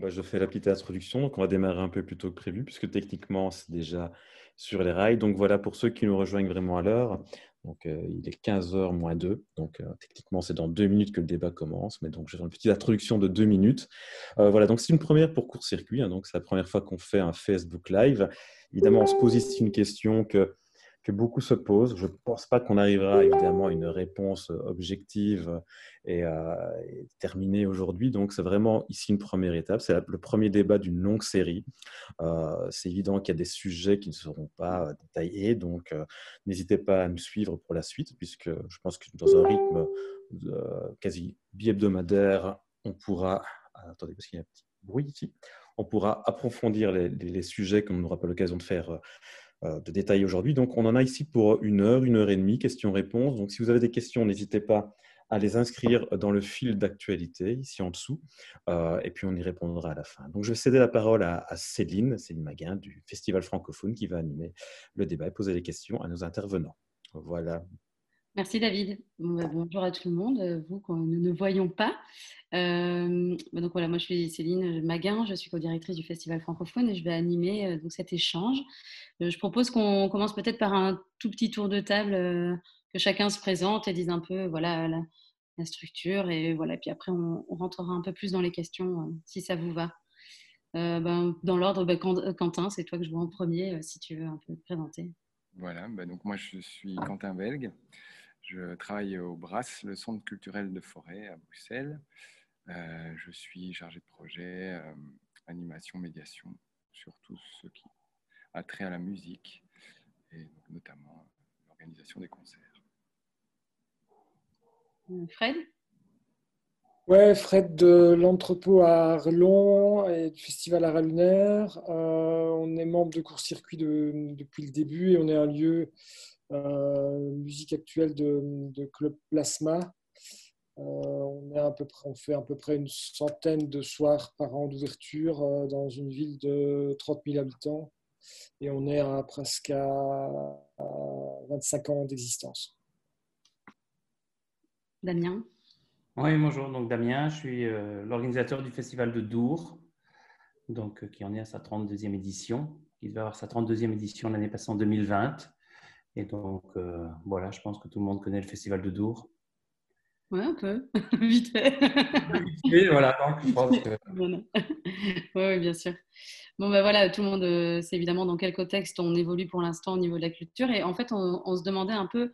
bah, je fais la petite introduction. Donc, on va démarrer un peu plus tôt que prévu, puisque techniquement, c'est déjà sur les rails. Donc, voilà, pour ceux qui nous rejoignent vraiment à l'heure, euh, il est 15h moins 2. Donc, euh, techniquement, c'est dans deux minutes que le débat commence. Mais donc, j'ai une petite introduction de deux minutes. Euh, voilà, donc c'est une première pour court-circuit. Hein. donc, c'est la première fois qu'on fait un Facebook Live. Évidemment, on se pose ici une question que que beaucoup se posent. Je ne pense pas qu'on arrivera évidemment à une réponse objective et, euh, terminée aujourd'hui. Donc, c'est vraiment ici une première étape. C'est le premier débat d'une longue série. Euh, c'est évident qu'il y a des sujets qui ne seront pas détaillés. Donc, euh, n'hésitez pas à nous suivre pour la suite, puisque je pense que dans un rythme quasi bi-hebdomadaire, on pourra. Attendez, parce qu'il y a un petit bruit ici. On pourra approfondir les, sujets qu'on n'aura pas l'occasion de faire euh, de détailler aujourd'hui. Donc, on en a ici pour une heure, une heure et demie, questions-réponses. Donc, si vous avez des questions, n'hésitez pas à les inscrire dans le fil d'actualité, ici en dessous, euh, et puis on y répondra à la fin. Donc, je vais céder la parole à, Céline, Céline Maguin, du Festival francophone, qui va animer le débat et poser les questions à nos intervenants. Voilà. Merci David. Bah, bonjour à tout le monde, vous qu'on nous ne voyons pas. Euh, bah, donc voilà, moi je suis Céline Maguin, je suis co-directrice du Festival francophone et je vais animer euh, donc cet échange. Euh, je propose qu'on commence peut-être par un tout petit tour de table, que chacun se présente et dise un peu voilà la, structure et voilà. Puis après on, rentrera un peu plus dans les questions si ça vous va. Ben, dans l'ordre, Quentin, c'est toi que je vois en premier si tu veux un peu te présenter. Voilà, donc moi je suis Quentin Belgue. Je travaille au BRAS, le Centre culturel de forêt à Bruxelles. Euh, je suis chargé de projet, euh, animation, médiation, sur tout ce qui a trait à la musique et notamment l'organisation des concerts. Euh, Fred? Ouais, Fred de l'entrepôt à Arlon et du festival Art Lunaire. on est membre de court-circuit depuis le début et on est un lieu euh, musique actuelle de, Club Plasma. Euh, on, est à peu près, on fait à peu près une centaine de soirs par an d'ouverture euh, dans une ville de 30 000 habitants et on est à presque à, 25 ans d'existence. Damien? Oui, bonjour, donc Damien, je suis l'organisateur du festival de Dour, donc, qui en est à sa 32e édition. Il devait avoir sa 32e édition l'année passée en 2020. Et donc, euh, voilà, je pense que tout le monde connaît le Festival de Dour. Oui, un peu, vite fait. Oui, voilà, donc je pense que... oui, bien sûr. Bon, ben voilà, tout le monde euh, sait évidemment dans quel contexte on évolue pour l'instant au niveau de la culture. Et en fait, on, se demandait un peu,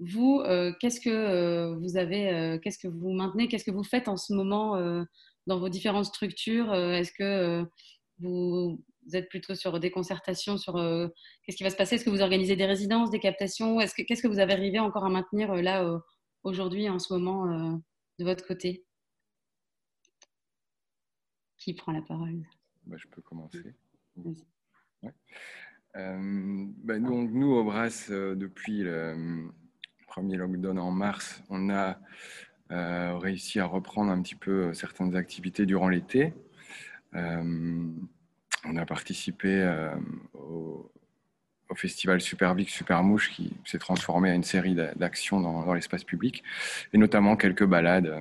vous, euh, qu'est-ce que vous avez, qu'est-ce que vous maintenez, qu'est-ce que vous faites en ce moment dans vos différentes structures Est-ce que vous, vous êtes plutôt sur des concertations sur euh, qu'est-ce qui va se passer? Est-ce que vous organisez des résidences, des captations? Est-ce que, Qu'est-ce que vous avez arrivé encore à maintenir euh, là euh, aujourd'hui, en ce moment, de votre côté? Qui prend la parole? Bah, Je peux commencer. Bah, nous, nous, au BRAS, depuis le premier lockdown en mars, on a réussi à reprendre un petit peu certaines activités durant l'été on a participé euh, au, festival Super Big Super Mouche qui s'est transformé à une série d'actions dans, l'espace public et notamment quelques balades euh,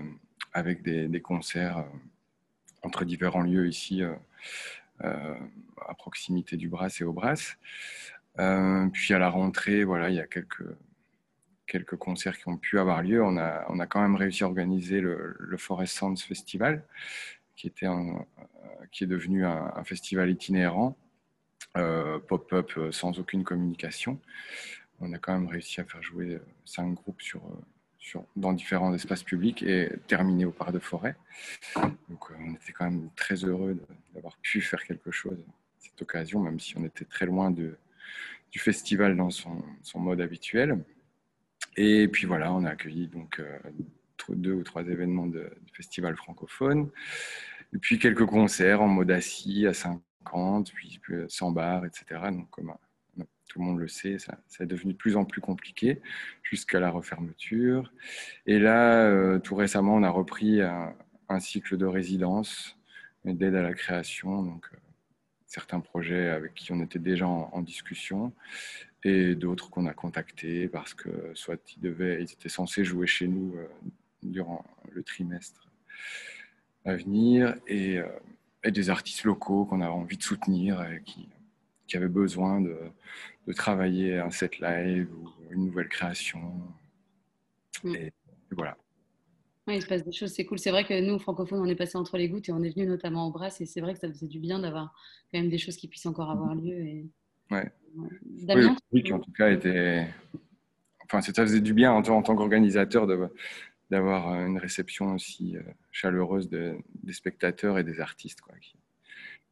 avec des, concerts euh, entre différents lieux ici à proximité du Bras et au Bras. puis à la rentrée, voilà, il y a quelques, concerts qui ont pu avoir lieu. On a, on a quand même réussi à organiser le, le Forest Sounds Festival, qui, était un, qui est devenu un, festival itinérant, euh, pop-up euh, sans aucune communication. On a quand même réussi à faire jouer euh, cinq groupes sur, dans différents espaces publics et terminer au parc de forêt. Donc on était quand même très heureux d'avoir pu faire quelque chose à cette occasion, même si on était très loin de, du festival dans son, mode habituel. Et puis voilà, on a accueilli donc deux ou trois événements de, du festival francophone. Et puis quelques concerts en mode assis à 50, puis 100 bars, etc. Donc, comme euh, tout le monde le sait, ça, est devenu de plus en plus compliqué jusqu'à la refermeture. Et là, euh, tout récemment, on a repris un, cycle de résidence d'aide à la création. Donc, euh, certains projets avec qui on était déjà en, discussion et d'autres qu'on a contactés parce que soit ils, devaient, ils étaient censés jouer chez nous durant le trimestre à venir. Et, euh, et des artistes locaux qu'on avait envie de soutenir et qui, qui avaient besoin de, de, travailler un set live ou une nouvelle création. Mm. Et, voilà. il se passe des choses, c'est cool. C'est vrai que nous, francophones, on est passé entre les gouttes et on est venu notamment au Brass et c'est vrai que ça faisait du bien d'avoir quand même des choses qui puissent encore avoir lieu. Et... Ouais. Damien, oui, qui en tout cas était. Enfin, ça faisait du bien en, en tant qu'organisateur de, d'avoir euh, une réception aussi euh, chaleureuse de, des spectateurs et des artistes. Quoi,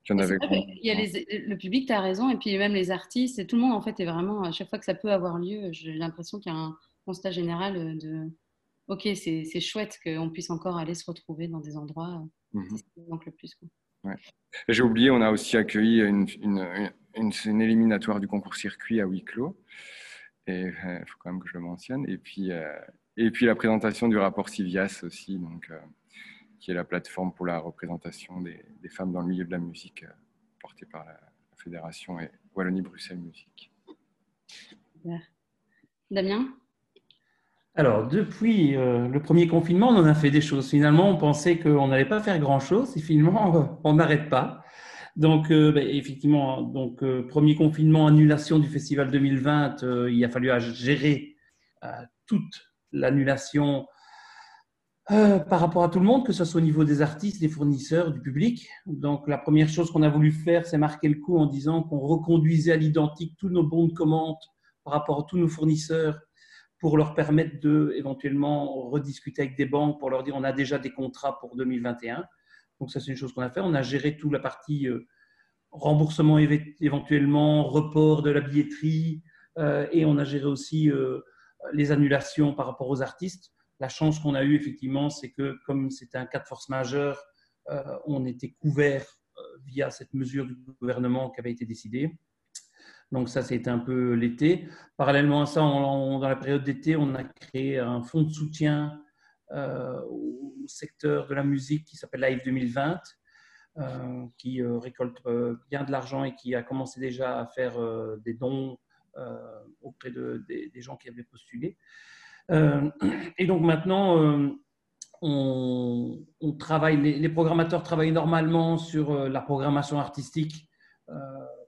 qui, en avait il y a le public, tu as raison, et puis même les artistes, et tout le monde en fait est vraiment, à chaque fois que ça peut avoir lieu, j'ai l'impression qu'il y a un constat général de ok, c'est chouette qu'on puisse encore aller se retrouver dans des endroits, mmh c'est ce qui manque le plus. Ouais. J'ai oublié, on a aussi accueilli une, une, une, une, éliminatoire du concours circuit à huis clos. Et il euh, faut quand même que je le mentionne. Et puis, et puis la présentation du rapport Civias aussi, donc, euh, qui est la plateforme pour la représentation des, femmes dans le milieu de la musique, euh, portée par la, Fédération et Wallonie-Bruxelles Musique. Damien? Alors, depuis euh, le premier confinement, on en a fait des choses. Finalement, on pensait qu'on n'allait pas faire grand-chose et finalement, on n'arrête pas. Donc, ben, effectivement, donc, premier confinement, annulation du festival 2020, il a fallu gérer toute l'annulation euh, par rapport à tout le monde, que ce soit au niveau des artistes, des fournisseurs, du public. Donc la première chose qu'on a voulu faire, c'est marquer le coup en disant qu'on reconduisait à l'identique tous nos bons de commande par rapport à tous nos fournisseurs pour leur permettre de éventuellement rediscuter avec des banques pour leur dire on a déjà des contrats pour 2021. Donc ça c'est une chose qu'on a fait. On a géré toute la partie euh, remboursement éventuellement, report de la billetterie euh, et on a géré aussi les annulations par rapport aux artistes. La chance qu'on a eue, effectivement, c'est que comme c'était un cas de force majeure, euh, on était couvert euh, via cette mesure du gouvernement qui avait été décidée. Donc ça, c'était un peu l'été. Parallèlement à ça, dans la période d'été, on a créé un fonds de soutien euh, au secteur de la musique qui s'appelle Live 2020, qui récolte bien de l'argent et qui a commencé déjà à faire des dons auprès de, des, gens qui avaient postulé. Euh, et donc maintenant, euh, on, travaille, les, programmateurs travaillent normalement sur la programmation artistique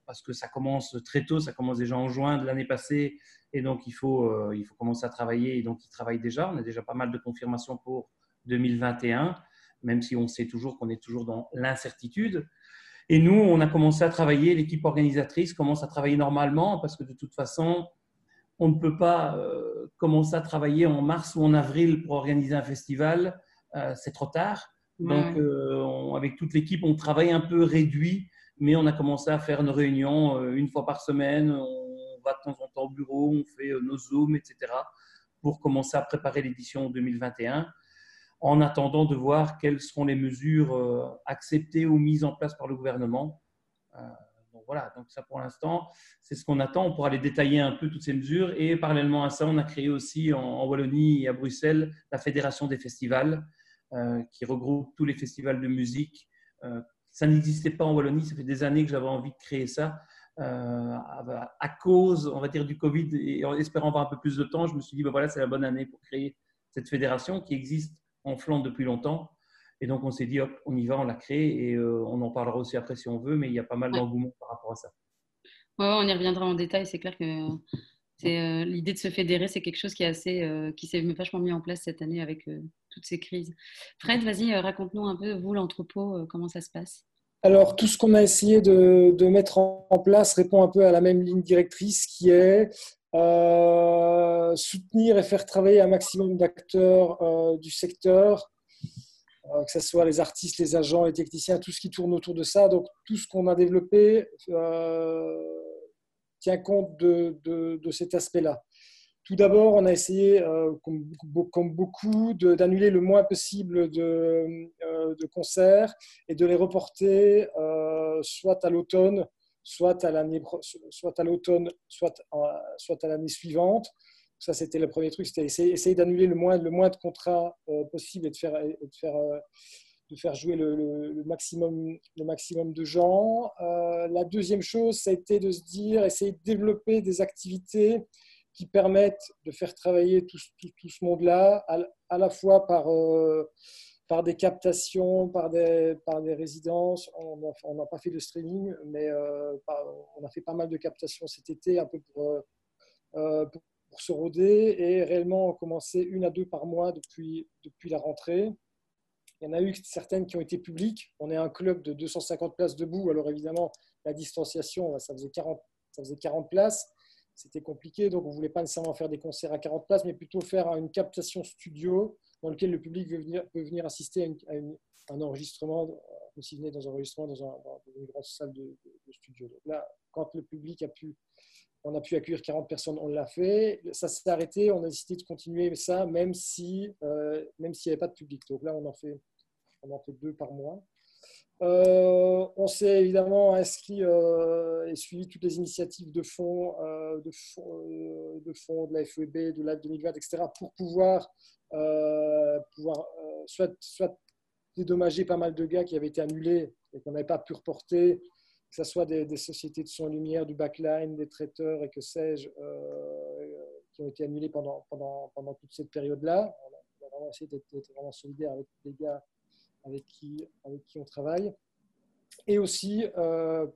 parce que ça commence très tôt, ça commence déjà en juin de l'année passée, et donc il faut, il faut commencer à travailler, et donc ils travaillent déjà. On a déjà pas mal de confirmations pour 2021, même si on sait toujours qu'on est toujours dans l'incertitude. Et nous, on a commencé à travailler, l'équipe organisatrice commence à travailler normalement parce que de toute façon, on ne peut pas euh, commencer à travailler en mars ou en avril pour organiser un festival. Euh, c'est trop tard. Donc, euh, avec toute l'équipe, on travaille un peu réduit, mais on a commencé à faire une réunion une fois par semaine. On va de temps en temps au bureau, on fait nos Zooms, etc., pour commencer à préparer l'édition 2021 en attendant de voir quelles seront les mesures euh, acceptées ou mises en place par le gouvernement. Euh, donc voilà, donc ça pour l'instant, c'est ce qu'on attend. On pourra les détailler un peu toutes ces mesures. Et parallèlement à ça, on a créé aussi en, Wallonie et à Bruxelles la Fédération des festivals, euh, qui regroupe tous les festivals de musique. ça n'existait pas en Wallonie, ça fait des années que j'avais envie de créer ça. à cause, on va dire, du Covid et en espérant avoir un peu plus de temps, je me suis dit, ben voilà, c'est la bonne année pour créer cette fédération qui existe en Flandre depuis longtemps. Et donc, on s'est dit, hop, on y va, on l'a créé et euh, on en parlera aussi après si on veut, mais il y a pas mal d'engouement par rapport à ça. Ouais, on y reviendra en détail. C'est clair que c'est euh, l'idée de se fédérer, c'est quelque chose qui est assez, euh, qui s'est vachement mis en place cette année avec toutes ces crises. Fred, vas-y, raconte-nous un peu, vous, l'entrepôt, comment ça se passe? Alors, tout ce qu'on a essayé de, de, mettre en place répond un peu à la même ligne directrice qui est euh, soutenir et faire travailler un maximum d'acteurs euh, du secteur, euh, que ce soit les artistes, les agents, les techniciens, tout ce qui tourne autour de ça. Donc tout ce qu'on a développé tient compte de, cet aspect-là. Tout d'abord, on a essayé, comme, beaucoup, d'annuler le moins possible de, concerts et de les reporter soit à l'automne, soit à l'année, soit à l'automne, soit, soit à l'année suivante. Ça, c'était le premier truc, c'était essayer, d'annuler le moins, le moins de contrats euh, possible et de faire, de faire, euh, de faire jouer le, maximum, le maximum de gens. Euh, la deuxième chose, ça a été de se dire, essayer de développer des activités qui permettent de faire travailler tout, tout, ce monde-là, à, la fois par par des captations, par des, par des résidences. On n'a pas fait de streaming, mais euh, on a fait pas mal de captations cet été, un peu pour, euh, pour, se roder. Et réellement, on commençait une à deux par mois depuis, depuis la rentrée. Il y en a eu certaines qui ont été publiques. On est un club de 250 places debout. Alors évidemment, la distanciation, ça faisait 40, ça faisait 40 places. C'était compliqué, donc on ne voulait pas nécessairement faire des concerts à 40 places, mais plutôt faire une captation studio dans lequel le public veut venir, peut venir assister à, un enregistrement, comme s'il venait dans un enregistrement dans, une grande salle de, studio. Donc là, quand le public a pu, on a pu accueillir 40 personnes, on l'a fait. Ça s'est arrêté, on a décidé de continuer ça, même si, euh, s'il n'y avait pas de public. Donc là, on en fait, on en fait deux par mois. Euh, on s'est évidemment inscrit euh, et suivi toutes les initiatives de fonds, de, fonds de, de la FEB, de l'AD 2020, etc., pour pouvoir euh, pouvoir euh, soit, soit dédommager pas mal de gars qui avaient été annulés et qu'on n'avait pas pu reporter, que ce soit des, sociétés de son lumière, du backline, des traiteurs et que sais-je, euh, qui ont été annulés pendant, pendant, pendant toute cette période-là. On a vraiment essayé d'être vraiment solidaire avec les gars avec qui, on travaille. Et aussi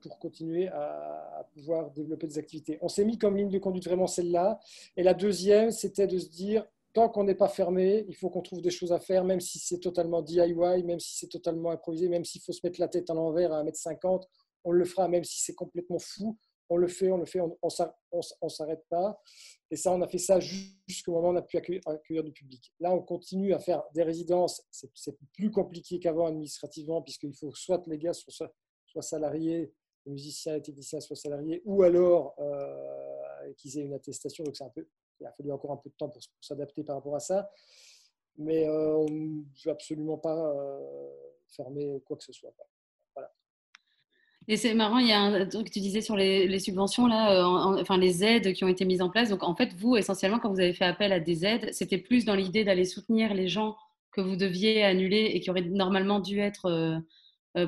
pour continuer à, à, pouvoir développer des activités. On s'est mis comme ligne de conduite vraiment celle-là. Et la deuxième, c'était de se dire, tant qu'on n'est pas fermé, il faut qu'on trouve des choses à faire, même si c'est totalement DIY, même si c'est totalement improvisé, même s'il faut se mettre la tête à l'envers à 1m50, on le fera, même si c'est complètement fou, on le fait, on le fait, on ne s'arrête pas. Et ça, on a fait ça jusqu'au moment où on a pu accueillir, du public. Là, on continue à faire des résidences. C'est plus compliqué qu'avant administrativement, puisqu'il faut soit les gars soient, salariés, les musiciens et les techniciens soient salariés, ou alors euh, qu'ils aient une attestation. Donc, un peu il a fallu encore un peu de temps pour, s'adapter par rapport à ça. Mais euh, on ne veut absolument pas euh, fermer quoi que ce soit. Et c'est marrant, il y a un truc que tu disais sur les, subventions, là, euh, enfin les aides qui ont été mises en place. Donc en fait, vous, essentiellement, quand vous avez fait appel à des aides, c'était plus dans l'idée d'aller soutenir les gens que vous deviez annuler et qui auraient normalement dû être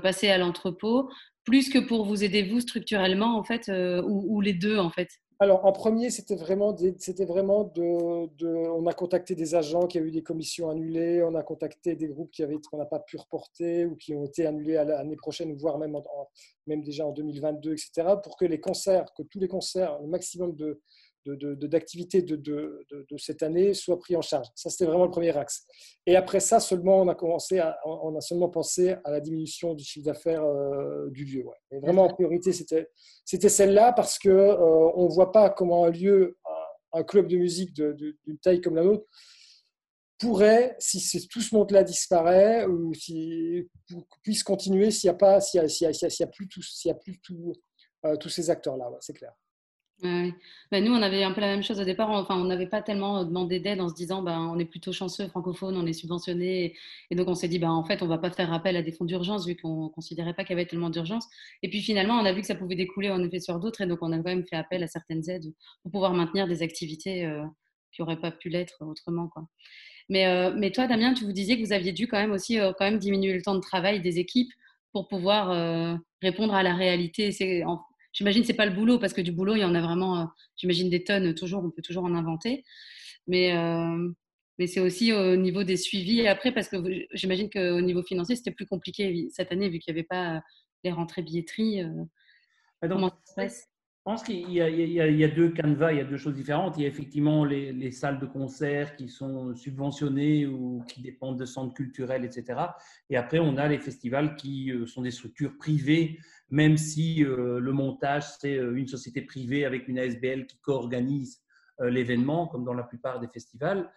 passés à l'entrepôt, plus que pour vous aider vous structurellement, en fait, ou les deux, en fait. Alors, en premier, c'était vraiment, c'était vraiment de, On a contacté des agents qui avaient eu des commissions annulées, on a contacté des groupes qui avaient, qu'on n'a pas pu reporter ou qui ont été annulés à l'année prochaine, voire même, même déjà en 2022, etc., pour que les concerts, que tous les concerts, le maximum de, d'activités de, cette année soient pris en charge. Ça, c'était vraiment le premier axe. Et après ça, seulement, on a, commencé à, on a seulement pensé à la diminution du chiffre d'affaires euh, du lieu. Et vraiment, en priorité, c'était, celle-là parce qu'on euh, ne voit pas comment un lieu, un, club de musique d'une taille comme la nôtre, pourrait, si tout ce monde-là disparaît, ou si, puisse continuer s'il n'y a, a, a, plus, a plus euh, tous ces acteurs-là. c'est clair. Ouais. Ben, nous, on avait un peu la même chose au départ. Enfin, on n'avait pas tellement demandé d'aide en se disant, ben, on est plutôt chanceux francophone, on est subventionné. Et donc, on s'est dit, ben, en fait, on va pas faire appel à des fonds d'urgence vu qu'on considérait pas qu'il y avait tellement d'urgence. Et puis, finalement, on a vu que ça pouvait découler en effet sur d'autres. Et donc, on a quand même fait appel à certaines aides pour pouvoir maintenir des activités euh, qui n'auraient pas pu l'être autrement. Quoi. Mais, euh, mais toi, Damien, tu vous disais que vous aviez dû quand même aussi euh, quand même diminuer le temps de travail des équipes pour pouvoir répondre à la réalité. J'imagine que ce n'est pas le boulot, parce que du boulot, il y en a vraiment, euh, j'imagine, des tonnes, toujours, on peut toujours en inventer. Mais, euh, mais c'est aussi au niveau des suivis après, parce que j'imagine qu'au niveau financier, c'était plus compliqué cette année, vu qu'il n'y avait pas les rentrées billetterie. Euh. comment ça se passe? je pense qu'il y, y, a deux canevas, il y a deux choses différentes. Il y a effectivement les, les, salles de concert qui sont subventionnées ou qui dépendent de centres culturels, etc. Et après, on a les festivals qui sont des structures privées même si euh, le montage, c'est euh, une société privée avec une ASBL qui co-organise euh, l'événement, comme dans la plupart des festivals.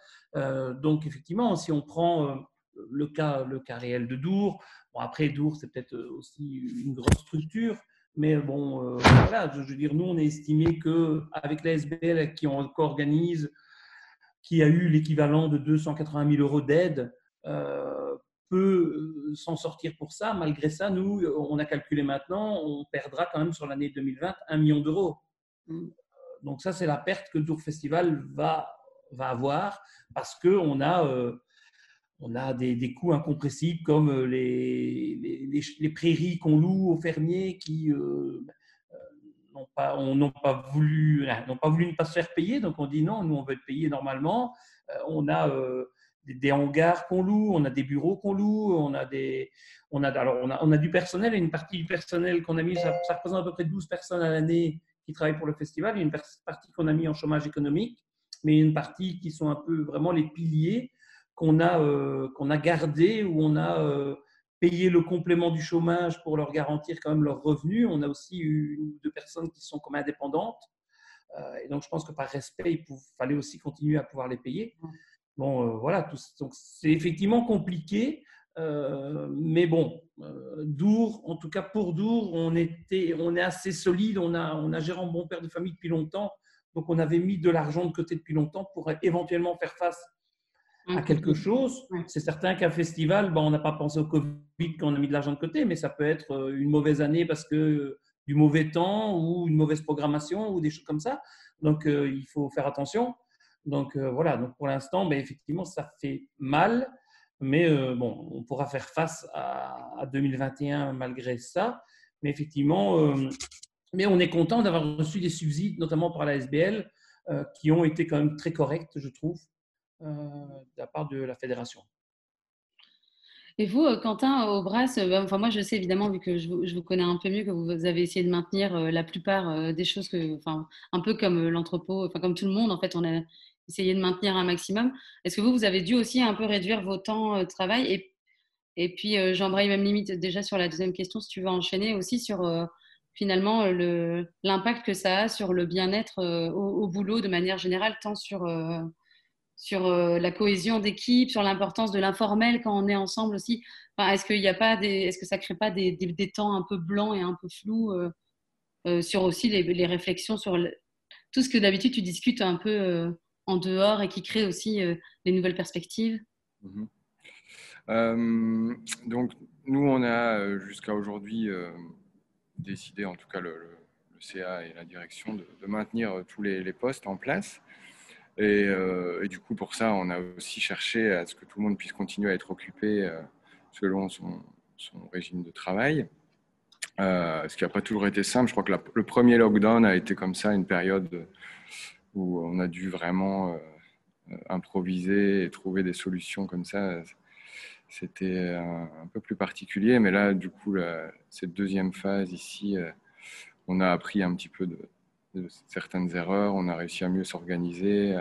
donc, effectivement, si on prend le cas, le cas réel de Dour, bon, après, Dour, c'est peut-être aussi une grosse structure, mais bon, voilà, je veux dire, nous, on a estimé qu'avec l'ASBL qui on co-organise, qui a eu l'équivalent de 280 000 euros d'aide, peut euh, s'en sortir pour ça. Malgré ça, nous, on a calculé maintenant, on perdra quand même sur l'année 2020 un million d'euros. Mm. Donc ça, c'est la perte que Tour Festival va, va avoir parce qu'on a, euh, on a des, des, coûts incompressibles comme euh, les, les, les prairies qu'on loue aux fermiers qui n'ont pas, on, pas, voulu, n'ont pas voulu ne pas se faire payer. Donc on dit non, nous, on veut être payé normalement. on a des, hangars qu'on loue, on a des bureaux qu'on loue, on a des, on a, alors on a, on a du personnel et une partie du personnel qu'on a mis, ça, représente à peu près 12 personnes à l'année qui travaillent pour le festival, et une partie qu'on a mis en chômage économique, mais une partie qui sont un peu vraiment les piliers qu'on a, euh, qu'on a gardés, où on a euh, payé le complément du chômage pour leur garantir quand même leurs revenus. On a aussi une ou deux personnes qui sont comme indépendantes. Euh, et donc, je pense que par respect, il fallait aussi continuer à pouvoir les payer. Bon, euh, voilà, donc c'est effectivement compliqué, euh, mais bon, euh, Dour, en tout cas pour Dour, on, était, on est assez solide, on a, on a géré un bon père de famille depuis longtemps, donc on avait mis de l'argent de côté depuis longtemps pour éventuellement faire face à quelque chose. C'est certain qu'un festival, bon, on n'a pas pensé au Covid quand on a mis de l'argent de côté, mais ça peut être une mauvaise année parce que du mauvais temps ou une mauvaise programmation ou des choses comme ça. Donc il faut faire attention. Donc euh, voilà, donc pour l'instant, ben, effectivement, ça fait mal, mais euh, bon, on pourra faire face à, 2021 malgré ça. Mais effectivement, euh, mais on est content d'avoir reçu des subsides, notamment par la SBL, qui ont été quand même très corrects, je trouve, de la part de la fédération. Et vous, Quentin, au Brass, ben, enfin moi je sais évidemment, vu que je vous, connais un peu mieux, que vous avez essayé de maintenir la plupart des choses, que, enfin, un peu comme l'entrepôt, enfin comme tout le monde, en fait, on a essayer de maintenir un maximum. Est-ce que vous, vous avez dû aussi un peu réduire vos temps de travail et, et puis, euh, j'embraye même limite déjà sur la deuxième question, si tu veux enchaîner aussi sur euh, finalement l'impact que ça a sur le bien-être euh, au, boulot de manière générale, tant sur, sur la cohésion d'équipe, sur l'importance de l'informel quand on est ensemble aussi. Est-ce qu'il a pas est-ce que ça crée pas des, des, temps un peu blancs et un peu flous sur aussi les, les réflexions sur tout ce que d'habitude tu discutes un peu en dehors et qui crée aussi euh, les nouvelles perspectives mhm. euh, Donc, nous, on a euh, jusqu'à aujourd'hui décidé, en tout cas le, CA et la direction, de, maintenir tous les, postes en place. Et, du coup, pour ça, on a aussi cherché à ce que tout le monde puisse continuer à être occupé selon son, régime de travail. ce qui n'a pas toujours été simple. Je crois que le premier lockdown a été comme ça, une période où on a dû vraiment euh, improviser et trouver des solutions comme ça. C'était un, peu plus particulier, mais là, du coup, cette deuxième phase ici, euh, on a appris un petit peu de, certaines erreurs, on a réussi à mieux s'organiser,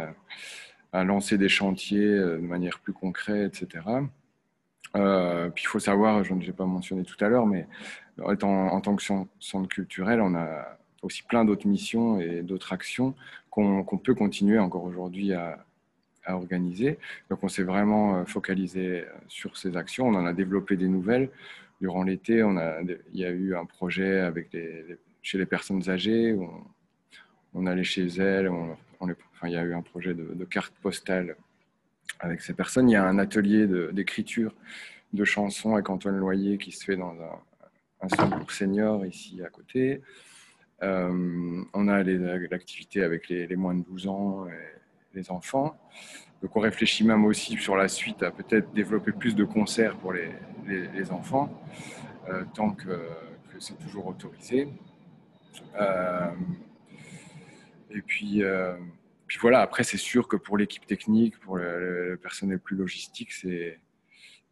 à, lancer des chantiers euh, de manière plus concrète, etc. puis il faut savoir, je ne l'ai pas mentionné tout à l'heure, mais en tant que centre culturel, on a aussi plein d'autres missions et d'autres actions qu'on peut continuer encore aujourd'hui à, organiser. Donc on s'est vraiment euh, focalisé euh, sur ces actions. On en a développé des nouvelles. Durant l'été, il y a eu un projet avec chez les personnes âgées. Où on, allait chez elles. On, enfin, il y a eu un projet de, de carte postale avec ces personnes. Il y a un atelier d'écriture de, chansons avec Antoine Loyer qui se fait dans un, un centre pour seniors ici à côté. Euh, on a l'activité avec les, moins de 12 ans et les enfants. Donc on réfléchit même aussi sur la suite à peut-être développer plus de concerts pour les, enfants, euh, tant que, c'est toujours autorisé. Euh, et puis, puis voilà, après c'est sûr que pour l'équipe technique, pour le, personnel plus logistique, c'est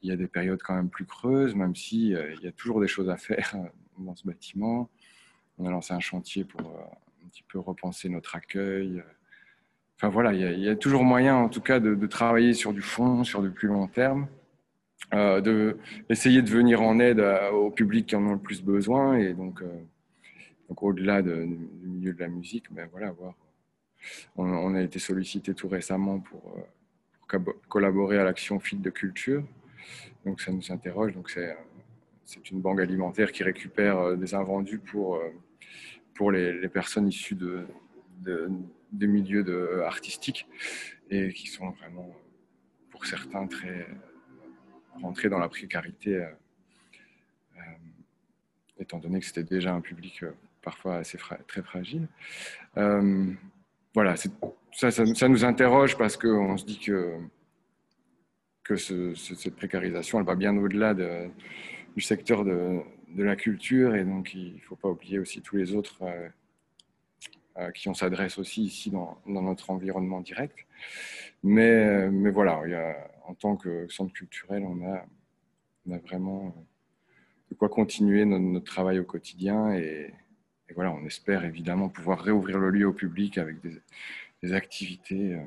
il y a des périodes quand même plus creuses, même si il y a toujours des choses à faire dans ce bâtiment on a lancé un chantier pour euh, un petit peu repenser notre accueil. Enfin voilà, il y, a, toujours moyen en tout cas de, travailler sur du fond, sur du plus long terme, euh, d'essayer de, venir en aide au public qui en ont le plus besoin et donc, euh, au-delà du milieu de la musique, mais voilà, voir. On, a été sollicité tout récemment pour, collaborer à l'action Fil de Culture, donc ça nous interroge. Donc c'est une banque alimentaire qui récupère des invendus pour pour les, personnes issues de, milieux artistiques et qui sont vraiment, pour certains, très rentrés dans la précarité, euh, euh, étant donné que c'était déjà un public euh, parfois assez très fragile. voilà, ça, nous interroge parce qu'on se dit que, cette précarisation, elle va bien au-delà de, du secteur de, de la culture et donc il ne faut pas oublier aussi tous les autres euh, à qui on s'adresse aussi ici dans, dans, notre environnement direct. Mais, mais voilà, en tant que centre culturel, on a, on a vraiment de quoi continuer notre, travail au quotidien. Et, voilà, on espère évidemment pouvoir réouvrir le lieu au public avec des, activités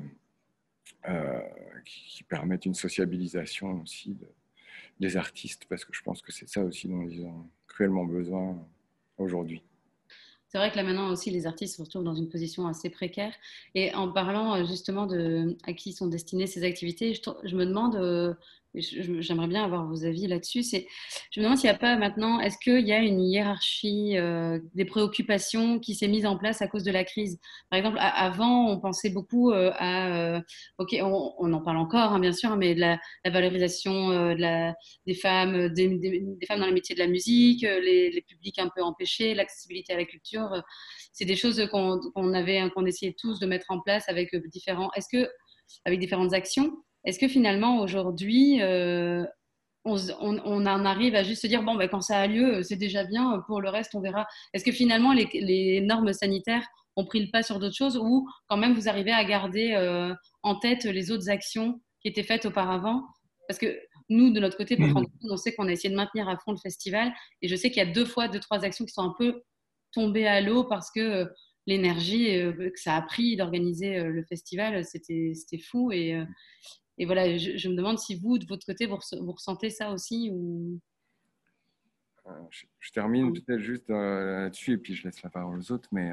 qui, permettent une sociabilisation aussi des artistes, parce que je pense que c'est ça aussi dont ils ont cruellement besoin aujourd'hui. C'est vrai que là maintenant aussi, les artistes se retrouvent dans une position assez précaire. Et en parlant justement de à qui sont destinées ces activités, je, me demande j'aimerais bien avoir vos avis là-dessus. Je me demande s'il n'y a pas maintenant, est-ce qu'il y a une hiérarchie euh, des préoccupations qui s'est mise en place à cause de la crise? Par exemple, avant, on pensait beaucoup euh, à, euh, ok, on, en parle encore, hein, bien sûr, mais de la, valorisation des femmes, des, femmes dans les métiers de la musique, les, publics un peu empêchés, l'accessibilité à la culture. c'est des choses qu'on, avait, qu'on essayait tous de mettre en place avec différents, est-ce que, avec différentes actions? Est-ce que finalement, aujourd'hui, euh, on, en arrive à juste se dire, bon, ben, quand ça a lieu, c'est déjà bien, pour le reste, on verra. Est-ce que finalement, les, normes sanitaires ont pris le pas sur d'autres choses ou quand même vous arrivez à garder euh, en tête les autres actions qui étaient faites auparavant? Parce que nous, de notre côté, pour mmh. on sait qu'on a essayé de maintenir à fond le festival et je sais qu'il y a deux fois, deux, trois actions qui sont un peu tombées à l'eau parce que euh, l'énergie que ça a pris d'organiser le festival, c'était fou. Et, et voilà, je, me demande si vous, de votre côté, vous, ressentez ça aussi ou... Euh, je, termine peut-être juste euh, là-dessus et puis je laisse la parole aux autres. Mais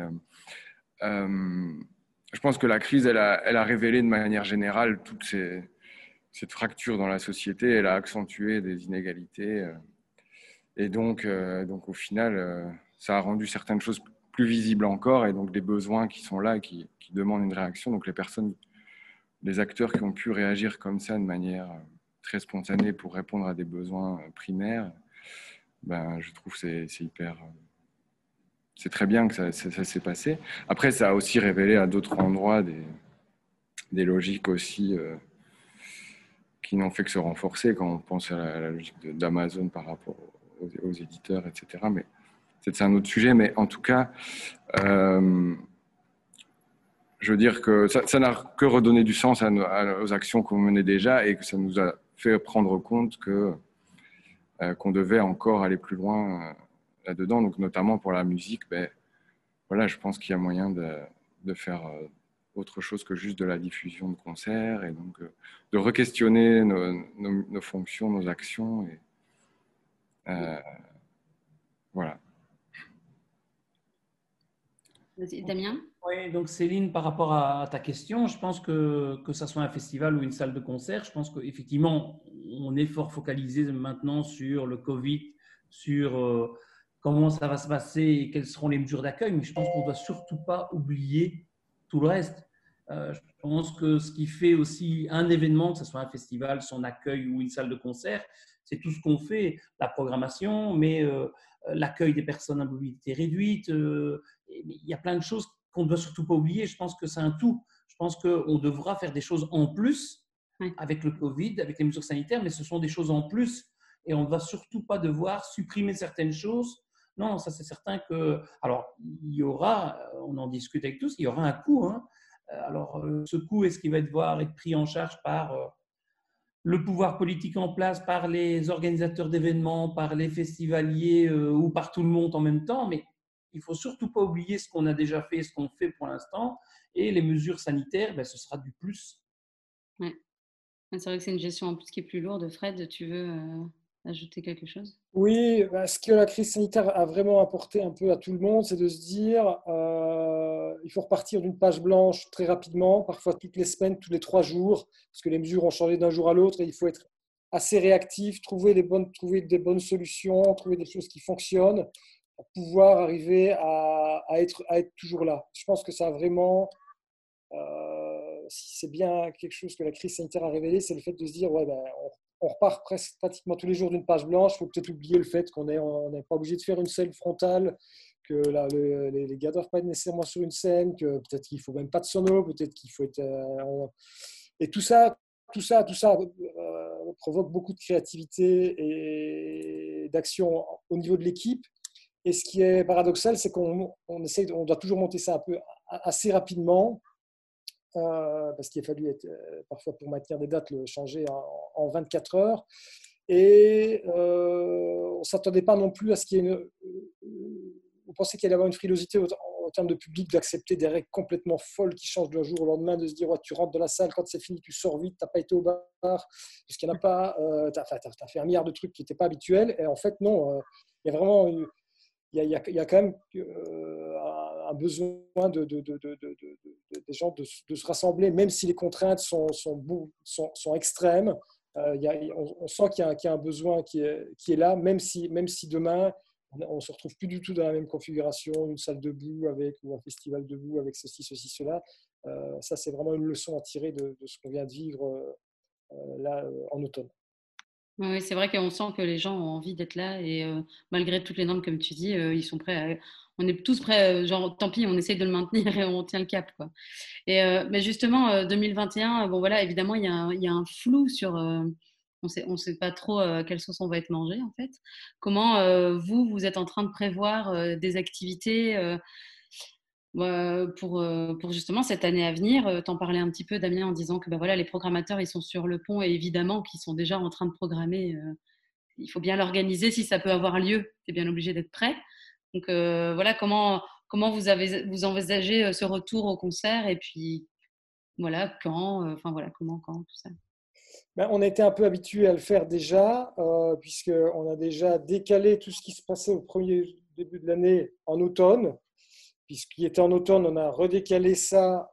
euh, je pense que la crise, elle a, elle a révélé de manière générale toute ces, cette fracture dans la société. Elle a accentué des inégalités. et donc, donc, au final, ça a rendu certaines choses plus visibles encore et donc des besoins qui sont là et qui, qui demandent une réaction. Donc, les personnes les acteurs qui ont pu réagir comme ça de manière euh, très spontanée pour répondre à des besoins euh, primaires, ben, je trouve c'est hyper. Euh, c'est très bien que ça, s'est passé. Après, ça a aussi révélé à d'autres endroits des, logiques aussi qui n'ont fait que se renforcer quand on pense à la, logique d'Amazon par rapport aux, éditeurs, etc. Mais c'est un autre sujet. Mais en tout cas, je veux dire que ça n'a que redonné du sens aux actions qu'on menait déjà et que ça nous a fait prendre compte que euh, qu'on devait encore aller plus loin euh, là-dedans. Donc notamment pour la musique, ben, voilà, je pense qu'il y a moyen de, de faire euh, autre chose que juste de la diffusion de concerts et donc de re-questionner nos, nos, fonctions, nos actions. Et, voilà. Damien? Oui, donc Céline, par rapport à ta question, je pense que que ce soit un festival ou une salle de concert, je pense qu'effectivement, on est fort focalisé maintenant sur le Covid, sur euh, comment ça va se passer et quelles seront les mesures d'accueil, mais je pense qu'on ne doit surtout pas oublier tout le reste. Euh, je pense que ce qui fait aussi un événement, que ce soit un festival, son accueil ou une salle de concert, c'est tout ce qu'on fait, la programmation, mais euh, l'accueil des personnes à mobilité réduite. il y a plein de choses qu'on ne doit surtout pas oublier. Je pense que c'est un tout. Je pense qu'on devra faire des choses en plus avec le Covid, avec les mesures sanitaires, mais ce sont des choses en plus et on ne va surtout pas devoir supprimer certaines choses. Non, ça c'est certain que. Alors, il y aura, on en discute avec tous, il y aura un coût. Hein. Alors, euh, ce coût, est-ce qu'il va devoir être pris en charge par euh, le pouvoir politique en place, par les organisateurs d'événements, par les festivaliers euh, ou par tout le monde en même temps? Mais il faut surtout pas oublier ce qu'on a déjà fait, ce qu'on fait pour l'instant. Et les mesures sanitaires, ben, ce sera du plus. Ouais. C'est vrai que c'est une gestion en plus qui est plus lourde. Fred, tu veux euh, ajouter quelque chose? Oui, bah, ce que la crise sanitaire a vraiment apporté un peu à tout le monde, c'est de se dire euh, il faut repartir d'une page blanche très rapidement, parfois toutes les semaines, tous les trois jours, parce que les mesures ont changé d'un jour à l'autre et il faut être assez réactif, trouver, les bonnes, trouver des bonnes solutions, trouver des choses qui fonctionnent pouvoir arriver à, être, toujours là. Je pense que ça a vraiment, euh, si c'est bien quelque chose que la crise sanitaire a révélé, c'est le fait de se dire, ouais, ben, on, repart pratiquement tous les jours d'une page blanche. Il faut peut-être oublier le fait qu'on n'est pas obligé de faire une scène frontale, que les, les, gars ne doivent pas être nécessairement sur une scène, que peut-être qu'il ne faut même pas de sono, peut-être qu'il faut être... Euh, et tout ça, tout ça, tout ça euh, provoque beaucoup de créativité et d'action au niveau de l'équipe. Et ce qui est paradoxal, c'est qu'on on essaie, on doit toujours monter ça un peu assez rapidement. parce qu'il a fallu être, parfois pour maintenir des dates le changer en, 24 heures. Et on ne s'attendait pas non plus à ce qu'il y ait une. On pensait qu'il allait y avoir une frilosité en termes de public d'accepter des règles complètement folles qui changent d'un jour au lendemain, de se dire tu rentres de la salle, quand c'est fini, tu sors vite, tu n'as pas été au bar, parce qu'il n'y en a pas, euh, tu as, fait un milliard de trucs qui n'étaient pas habituels. Et en fait, non, euh, il y a vraiment il y, a, quand même euh, un besoin de, de, de, des gens de, se rassembler, même si les contraintes sont, extrêmes. A, on, sent qu'il y, a un besoin qui est, là, même si, demain, on ne se retrouve plus du tout dans la même configuration, une salle debout avec, ou un festival debout avec ceci, ceci, cela. Euh, ça, c'est vraiment une leçon à tirer de, ce qu'on vient de vivre euh, euh, là en automne. Oui, c'est vrai qu'on sent que les gens ont envie d'être là et malgré toutes les normes, comme tu dis, ils sont prêts. on est tous prêts, genre tant pis, on essaye de le maintenir et on tient le cap. Quoi. Et, mais justement, 2021, bon voilà, évidemment, il y, y a un flou sur on sait, ne sait pas trop euh, quelle sauce on va être mangé en fait. Comment vous, vous êtes en train de prévoir des activités pour, pour justement cette année à venir T'en parlais un petit peu Damien en disant que ben voilà, les programmateurs ils sont sur le pont et évidemment qu'ils sont déjà en train de programmer. il faut bien l'organiser si ça peut avoir lieu. Tu es bien obligé d'être prêt. Donc voilà, comment, comment vous, avez, vous envisagez ce retour au concert et puis voilà, quand, enfin voilà, comment, quand, tout ça. Ben, on était un peu habitué à le faire déjà, euh, puisqu'on a déjà décalé tout ce qui se passait au premier début de l'année en automne. Puisqu'il était en automne, on a redécalé ça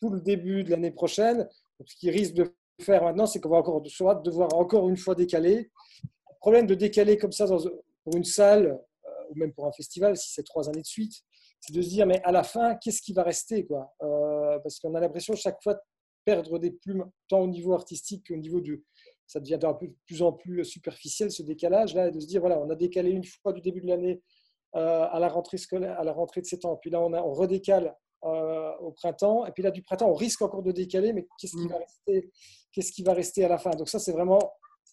tout le début de l'année prochaine. ce qui risque de faire maintenant, c'est qu'on va encore soit devoir encore une fois décaler. Le problème de décaler comme ça pour une salle euh, ou même pour un festival, si c'est trois années de suite, c'est de se dire, mais à la fin, qu'est-ce qui va rester quoi? Euh, Parce qu'on a l'impression chaque fois perdre des plumes tant au niveau artistique qu'au niveau du. Ça devient de plus en plus superficiel ce décalage là, de se dire voilà, on a décalé une fois du début de l'année à la rentrée scolaire, à la rentrée de septembre, puis là on, a, on redécale euh, au printemps, et puis là du printemps on risque encore de décaler, mais qu'est-ce qui mm. va rester Qu'est-ce qui va rester à la fin? Donc ça c'est vraiment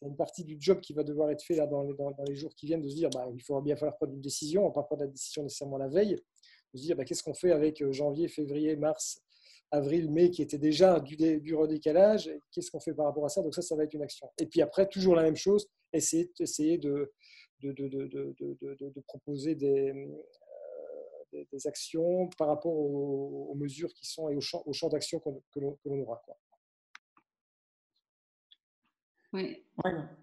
une partie du job qui va devoir être fait là dans les, dans, les jours qui viennent de se dire bah, il faut bien falloir prendre une décision, on ne va pas prendre la décision nécessairement la veille, de se dire bah, qu'est-ce qu'on fait avec euh, janvier, février, mars, avril, mai, qui était déjà du, du redécalage? Qu'est-ce qu'on fait par rapport à ça? Donc ça, ça va être une action. Et puis après, toujours la même chose, essayer, essayer de, de, de, de proposer des, euh, des, actions par rapport aux, mesures qui sont et au champ, au champ d'action que l'on aura. Quoi. Oui.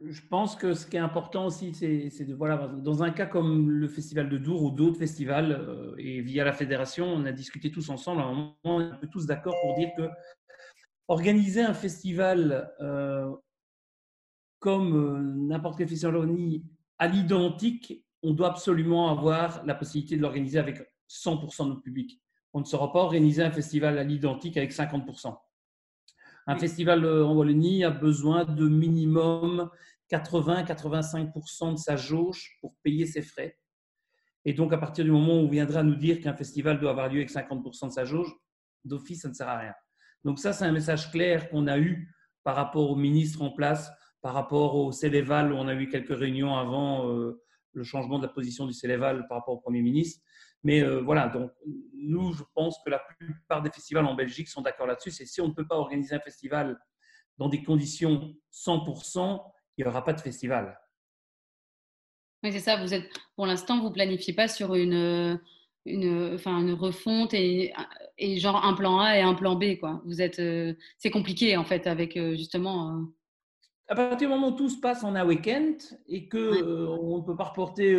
je pense que ce qui est important aussi, c'est de, voilà, dans un cas comme le festival de Dour ou d'autres festivals, euh, et via la fédération, on a discuté tous ensemble, à un moment, on est tous d'accord pour dire que organiser un festival euh, comme euh, n'importe quel festival à l'identique, on doit absolument avoir la possibilité de l'organiser avec 100% de notre public. On ne saura pas organiser un festival à l'identique avec 50%. Un festival euh, en Wallonie a besoin de minimum 80-85% de sa jauge pour payer ses frais. Et donc, à partir du moment où on viendra nous dire qu'un festival doit avoir lieu avec 50% de sa jauge, d'office, ça ne sert à rien. Donc ça, c'est un message clair qu'on a eu par rapport au ministre en place, par rapport au Céléval, on a eu quelques réunions avant euh, le changement de la position du Céléval par rapport au Premier ministre. Mais euh, voilà, donc nous, je pense que la plupart des festivals en Belgique sont d'accord là-dessus. C'est si on ne peut pas organiser un festival dans des conditions 100%, il n'y aura pas de festival. Oui, c'est ça. Vous êtes, pour l'instant, vous planifiez pas sur une, une, enfin, une refonte et, genre un plan A et un plan B, quoi. Vous êtes, euh, c'est compliqué en fait avec euh, justement à partir du moment où tout se passe en un week-end et qu'on euh, ne peut pas reporter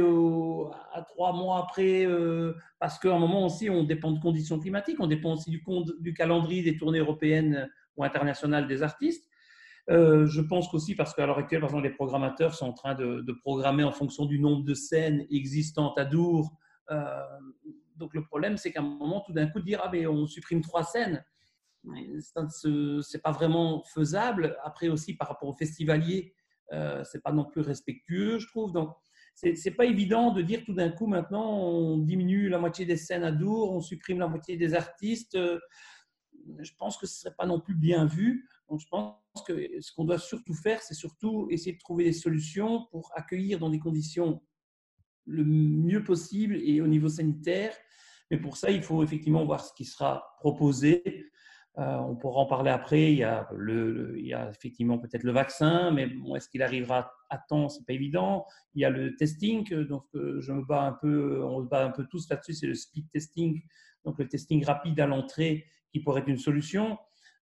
à trois mois après, euh, parce qu'à un moment aussi, on dépend de conditions climatiques, on dépend aussi du, du calendrier des tournées européennes ou internationales des artistes. Euh, je pense qu'aussi parce qu'à l'heure actuelle, par exemple, les programmateurs sont en train de, programmer en fonction du nombre de scènes existantes à Dour. donc le problème, c'est qu'à un moment, tout d'un coup, de dire ah mais on supprime trois scènes c'est pas vraiment faisable. Après aussi par rapport aux festivaliers, euh, c'est pas non plus respectueux, je trouve. Donc c'est pas évident de dire tout d'un coup maintenant on diminue la moitié des scènes à Dour, on supprime la moitié des artistes. Euh, je pense que ce serait pas non plus bien vu. Donc je pense que ce qu'on doit surtout faire, c'est surtout essayer de trouver des solutions pour accueillir dans des conditions le mieux possible et au niveau sanitaire. Mais pour ça, il faut effectivement voir ce qui sera proposé on pourra en parler après. Il y a, le, il y a effectivement peut-être le vaccin, mais est-ce qu'il arrivera à temps? C'est pas évident. Il y a le testing, donc je me bats un peu, on se bat un peu tous là-dessus. C'est le speed testing, donc le testing rapide à l'entrée qui pourrait être une solution.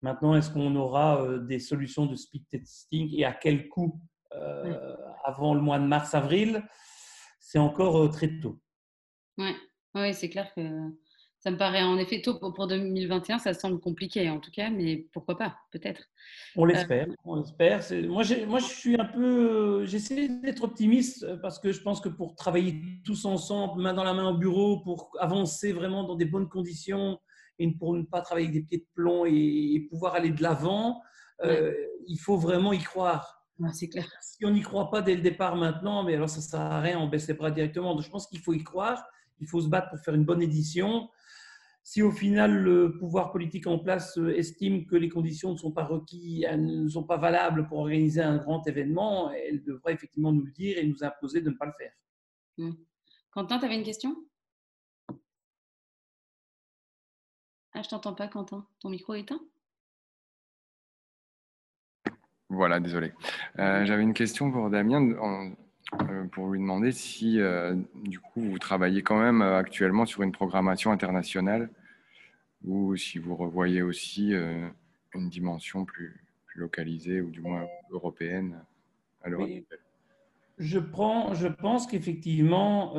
Maintenant, est-ce qu'on aura euh, des solutions de speed testing et à quel coût euh, avant le mois de mars-avril C'est encore euh, très tôt. Oui, ouais, c'est clair que ça me paraît en effet tôt pour 2021. Ça semble compliqué en tout cas, mais pourquoi pas Peut-être. On l'espère. on l'espère. Moi, moi, je suis un peu. J'essaie d'être optimiste parce que je pense que pour travailler tous ensemble, main dans la main au bureau, pour avancer vraiment dans des bonnes conditions, et pour ne pas travailler avec des pieds de plomb et, pouvoir aller de l'avant, euh, il faut vraiment y croire. c'est clair. Si on n'y croit pas dès le départ maintenant, mais alors ça ne sert à rien, on baisse les bras directement. Donc, je pense qu'il faut y croire, il faut se battre pour faire une bonne édition. Si au final le pouvoir politique en place euh, estime que les conditions ne sont pas requises, ne sont pas valables pour organiser un grand événement, elle devrait effectivement nous le dire et nous imposer de ne pas le faire. Mmh. Quentin, tu avais une question? Ah, je t'entends pas, Quentin. Ton micro est éteint? Voilà, désolé. Euh, j'avais une question pour Damien, euh, pour lui demander si, euh, du coup, vous travaillez quand même actuellement sur une programmation internationale ou si vous revoyez aussi une dimension plus, localisée ou du moins européenne à l'heure Je, prends, je pense qu'effectivement,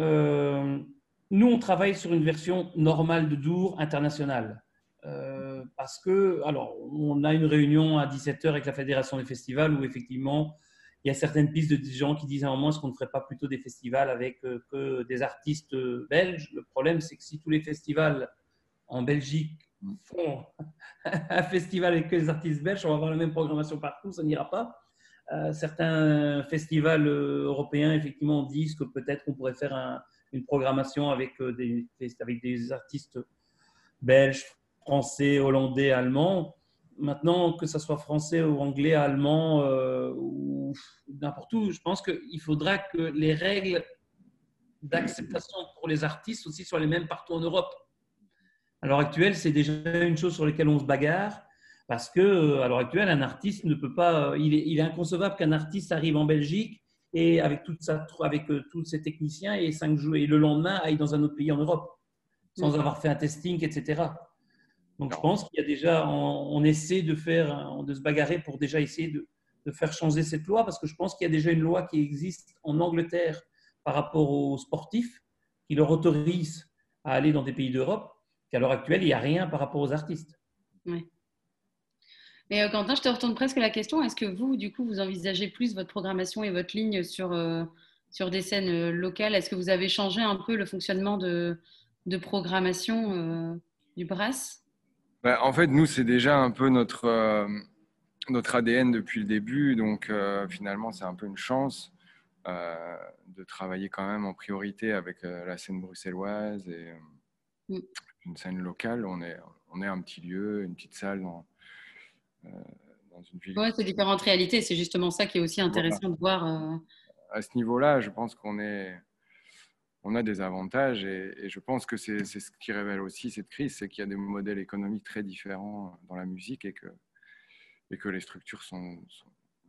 nous, on travaille sur une version normale de Dour internationale. Euh, parce que, alors, on a une réunion à 17h avec la Fédération des festivals où effectivement, il y a certaines pistes de gens qui disent à un moment, est-ce qu'on ne ferait pas plutôt des festivals avec euh, que des artistes belges? Le problème, c'est que si tous les festivals en Belgique font un festival avec que les artistes belges, on va avoir la même programmation partout, ça n'ira pas. Euh, certains festivals européens, effectivement, disent que peut-être on pourrait faire une programmation avec des, artistes belges, français, hollandais, allemand. Maintenant, que ce soit français ou anglais, allemand euh, ou n'importe où, je pense qu'il faudra que les règles d'acceptation pour les artistes aussi soient les mêmes partout en Europe. À l'heure actuelle, c'est déjà une chose sur laquelle on se bagarre parce que euh, à l'heure actuelle, un artiste ne peut pas. Euh, il est, il est inconcevable qu'un artiste arrive en Belgique et avec toute sa, avec tous ses techniciens et cinq jours et le lendemain aille dans un autre pays en Europe sans avoir fait un testing, etc. Donc je pense qu'il y a déjà, on, essaie de faire, de se bagarrer pour déjà essayer de, faire changer cette loi, parce que je pense qu'il y a déjà une loi qui existe en Angleterre par rapport aux sportifs, qui leur autorise à aller dans des pays d'Europe, qu'à l'heure actuelle, il n'y a rien par rapport aux artistes. Oui. Mais euh, Quentin, je te retourne presque la question. Est-ce que vous, du coup, vous envisagez plus votre programmation et votre ligne sur, euh, sur des scènes euh, locales? Est-ce que vous avez changé un peu le fonctionnement de, de programmation du Brass? Bah, en fait, nous, c'est déjà un peu notre, euh, notre ADN depuis le début. Donc, euh, finalement, c'est un peu une chance euh, de travailler quand même en priorité avec la scène bruxelloise et mm. une scène locale. On est, on est un petit lieu, une petite salle dans, une ville. Oui, c'est différentes réalités. C'est justement ça qui est aussi intéressant de voir. À ce niveau-là, je pense qu'on est on a des avantages et, je pense que c'est ce qui révèle aussi cette crise, c'est qu'il y a des modèles économiques très différents dans la musique et que, les structures sont,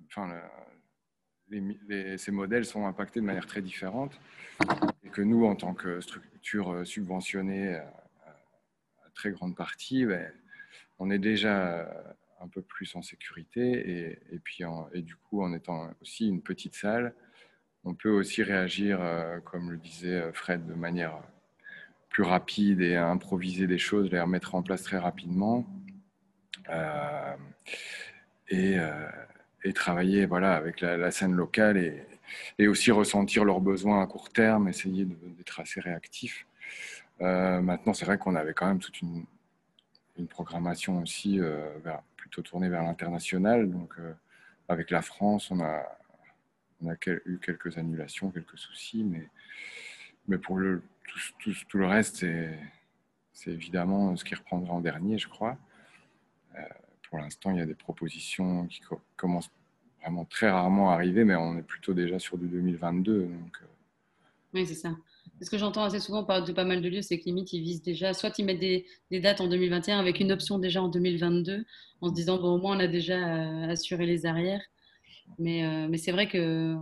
enfin, ces modèles sont impactés de manière très différente et que nous, en tant que structure subventionnée à, très grande partie, ben, on est déjà un peu plus en sécurité et, puis et du coup, en étant aussi une petite salle, on peut aussi réagir, euh, comme le disait euh, Fred, de manière plus rapide et improviser des choses, les remettre en place très rapidement. Euh, et, travailler voilà, avec la, scène locale et, aussi ressentir leurs besoins à court terme, essayer d'être assez réactif. maintenant, c'est vrai qu'on avait quand même toute une, programmation aussi plutôt tournée vers l'international. Donc, avec la France, on a, on a eu quelques annulations, quelques soucis, mais, mais pour tout, le reste, c'est évidemment ce qui reprendra en dernier, je crois. Euh, pour l'instant, il y a des propositions qui commencent vraiment très rarement à arriver, mais on est plutôt déjà sur du 2022. Donc, euh. Oui, c'est ça. ce que j'entends assez souvent de pas mal de lieux, c'est que limite, ils visent déjà, soit ils mettent des, dates en 2021 avec une option déjà en 2022, en se disant, bon, au moins, on a déjà euh, assuré les arrières. Mais, euh, mais c'est vrai que.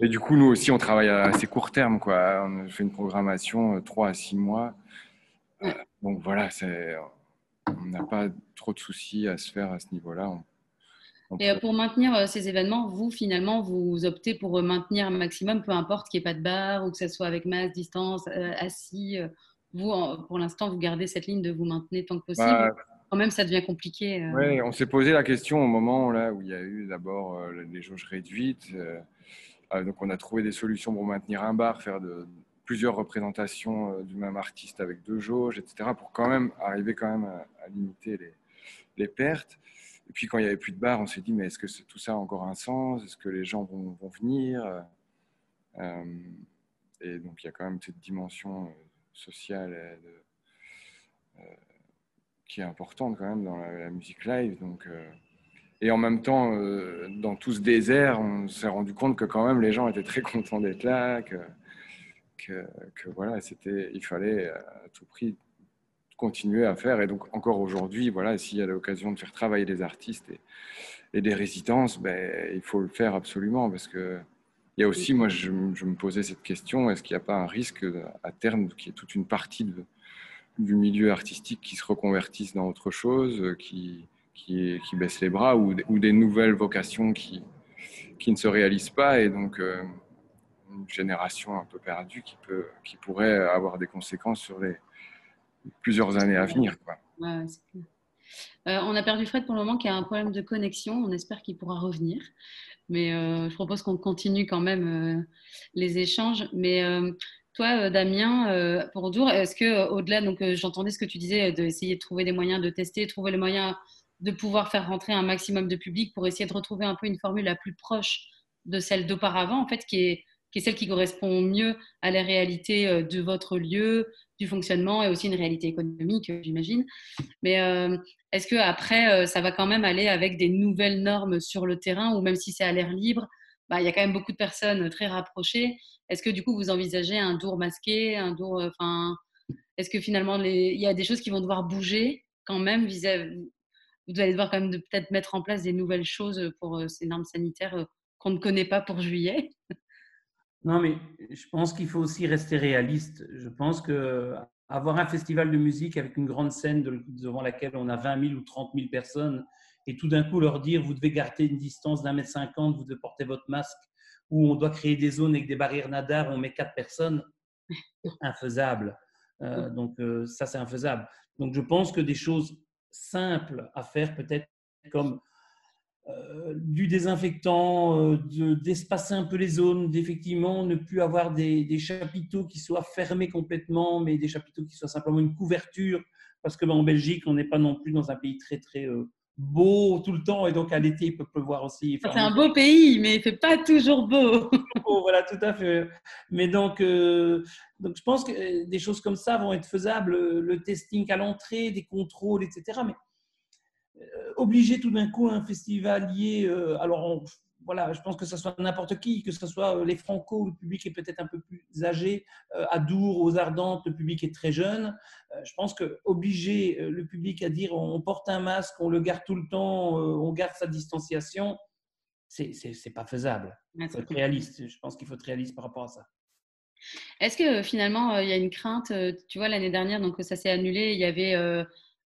Et du coup, nous aussi, on travaille à assez court terme. Quoi. On fait une programmation 3 à 6 mois. donc voilà, on n'a pas trop de soucis à se faire à ce niveau-là. Et pour maintenir euh, ces événements, vous, finalement, vous optez pour euh, maintenir un maximum, peu importe qu'il n'y ait pas de bar ou que ce soit avec masse, distance, euh, assis. Vous, pour l'instant, vous gardez cette ligne de vous maintenir tant que possible. Bah, Quand même, ça devient compliqué. Oui, on s'est posé la question au moment là, où il y a eu d'abord les jauges réduites. donc, on a trouvé des solutions pour maintenir un bar, faire plusieurs représentations du même artiste avec deux jauges, etc., pour quand même arriver quand même à, limiter les, pertes. Et puis quand il n'y avait plus de bar, on s'est dit, mais est-ce que tout ça a encore un sens? Est-ce que les gens vont, venir? Euh, Et donc il y a quand même cette dimension euh, sociale euh, qui est importante quand même dans la, musique live. Donc, et en même temps, dans tout ce désert, on s'est rendu compte que quand même les gens étaient très contents d'être là, que, que, que voilà, c'était, il fallait à tout prix continuer à faire. Et donc, encore aujourd'hui, voilà, s'il y a l'occasion de faire travailler des artistes et, des résidences, ben, il faut le faire absolument parce que il y a aussi, moi, je, me posais cette question est-ce qu'il n'y a pas un risque à terme qu'il y ait toute une partie du milieu artistique qui se reconvertisse dans autre chose, qui, qui, qui baisse les bras ou, des nouvelles vocations qui, qui ne se réalisent pas et donc euh, une génération un peu perdue qui, peut, qui pourrait avoir des conséquences sur les, plusieurs années à venir. Euh, on a perdu Fred pour le moment qui a un problème de connexion. On espère qu'il pourra revenir. Mais euh, je propose qu'on continue quand même euh, les échanges. Mais toi, Damien, pour Dour, est-ce que au-delà, donc j'entendais ce que tu disais, d'essayer de trouver des moyens de tester, trouver les moyens de pouvoir faire rentrer un maximum de public pour essayer de retrouver un peu une formule la plus proche de celle d'auparavant, en fait, qui est, celle qui correspond mieux à la réalité de votre lieu, du fonctionnement et aussi une réalité économique, j'imagine. Mais euh, est-ce que après, euh, ça va quand même aller avec des nouvelles normes sur le terrain, ou même si c'est à l'air libre, bah, il y a quand même beaucoup de personnes très rapprochées. Est-ce que du coup, vous envisagez un tour masqué, un tour, euh, enfin, est-ce que finalement, il y a des choses qui vont devoir bouger quand même vous allez devoir quand même peut-être mettre en place des nouvelles choses pour ces normes sanitaires qu'on ne connaît pas pour juillet? Non, mais je pense qu'il faut aussi rester réaliste. Je pense que avoir un festival de musique avec une grande scène devant laquelle on a 20 000 ou 30 000 personnes et tout d'un coup leur dire vous devez garder une distance d'un mètre cinquante, vous devez porter votre masque, ou on doit créer des zones avec des barrières nadar, on met quatre personnes, infaisable. Euh, donc euh, ça, c'est infaisable. Donc je pense que des choses simples à faire peut-être comme euh, du désinfectant, d'espacer un peu les zones, d'effectivement ne plus avoir des, chapiteaux qui soient fermés complètement, mais des chapiteaux qui soient simplement une couverture, parce que ben, en Belgique, on n'est pas non plus dans un pays très très euh, beau tout le temps, et donc à l'été, il peut pleuvoir aussi. C'est un beau pays, mais il fait pas toujours beau. voilà, tout à fait. Mais donc, donc, je pense que des choses comme ça vont être faisables, le testing à l'entrée, des contrôles, etc. Mais euh, obliger tout d'un coup un festivalier, euh, alors voilà, je pense que ce soit n'importe qui, que ce soit euh, les Franco, le public est peut-être un peu plus âgé, à Dour, aux Ardentes, le public est très jeune. je pense que obliger le public à dire on porte un masque, on le garde tout le temps, on garde sa distanciation, c'est n'est pas faisable. Il faut être réaliste. Je pense qu'il faut être réaliste par rapport à ça. Est-ce que finalement il y a une crainte Tu vois, l'année dernière, donc ça s'est annulé, il y avait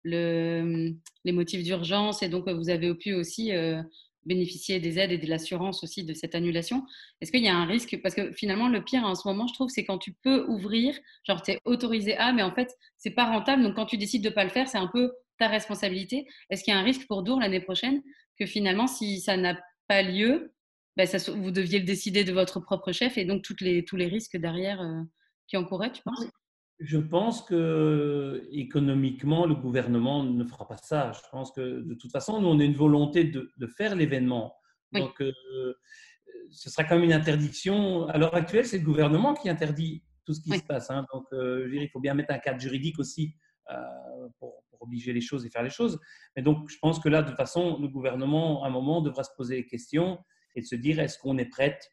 le, les motifs d'urgence et donc vous avez pu aussi euh, bénéficier des aides et de l'assurance aussi de cette annulation. Est-ce qu'il y a un risque? Parce que finalement, le pire en ce moment, je trouve, c'est quand tu peux ouvrir, genre tu es autorisé à, mais en fait, c'est pas rentable. Donc quand tu décides de pas le faire, c'est un peu ta responsabilité. Est-ce qu'il y a un risque pour Dour l'année prochaine que finalement, si ça n'a pas lieu, ben, vous deviez le décider de votre propre chef et donc toutes les, tous les risques derrière euh, qui encouraient, tu penses? Je pense que économiquement, le gouvernement ne fera pas ça. Je pense que de toute façon, nous, on a une volonté de, faire l'événement. Donc, euh, ce sera quand même une interdiction. À l'heure actuelle, c'est le gouvernement qui interdit tout ce qui se passe. Hein. Donc, euh, il faut bien mettre un cadre juridique aussi euh, pour, obliger les choses et faire les choses. Mais donc, je pense que là, de toute façon, le gouvernement, à un moment, devra se poser les questions et se dire est-ce qu'on est prête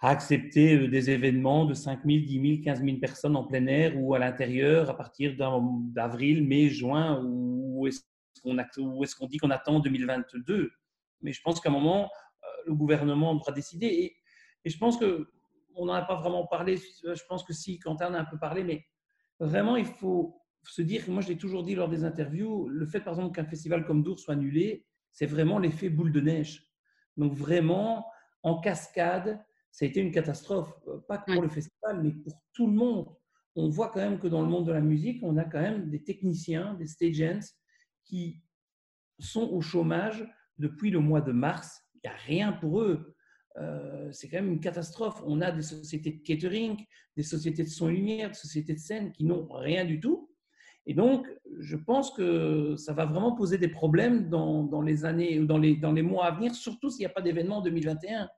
à accepter euh, des événements de 5 000, 10 000, 15 000 personnes en plein air ou à l'intérieur à partir d'avril, mai, juin, ou est-ce qu'on est qu'on dit qu'on attend 2022 Mais je pense qu'à un moment, euh, le gouvernement devra décider. Et, et je pense que on n'en a pas vraiment parlé. Je pense que si, Quentin en a un peu parlé, mais vraiment, il faut se dire moi, je l'ai toujours dit lors des interviews, le fait, par exemple, qu'un festival comme Dour soit annulé, c'est vraiment l'effet boule de neige. Donc, vraiment, en cascade, ça a été une catastrophe, euh, pas que pour le festival, mais pour tout le monde. On voit quand même que dans le monde de la musique, on a quand même des techniciens, des stagehands qui sont au chômage depuis le mois de mars. Il n'y a rien pour eux. Euh, c'est quand même une catastrophe. On a des sociétés de catering, des sociétés de son lumière, des sociétés de scène qui n'ont rien du tout. Et donc, je pense que ça va vraiment poser des problèmes dans, dans les années ou dans les, dans les mois à venir, surtout s'il n'y a pas d'événement en 2021.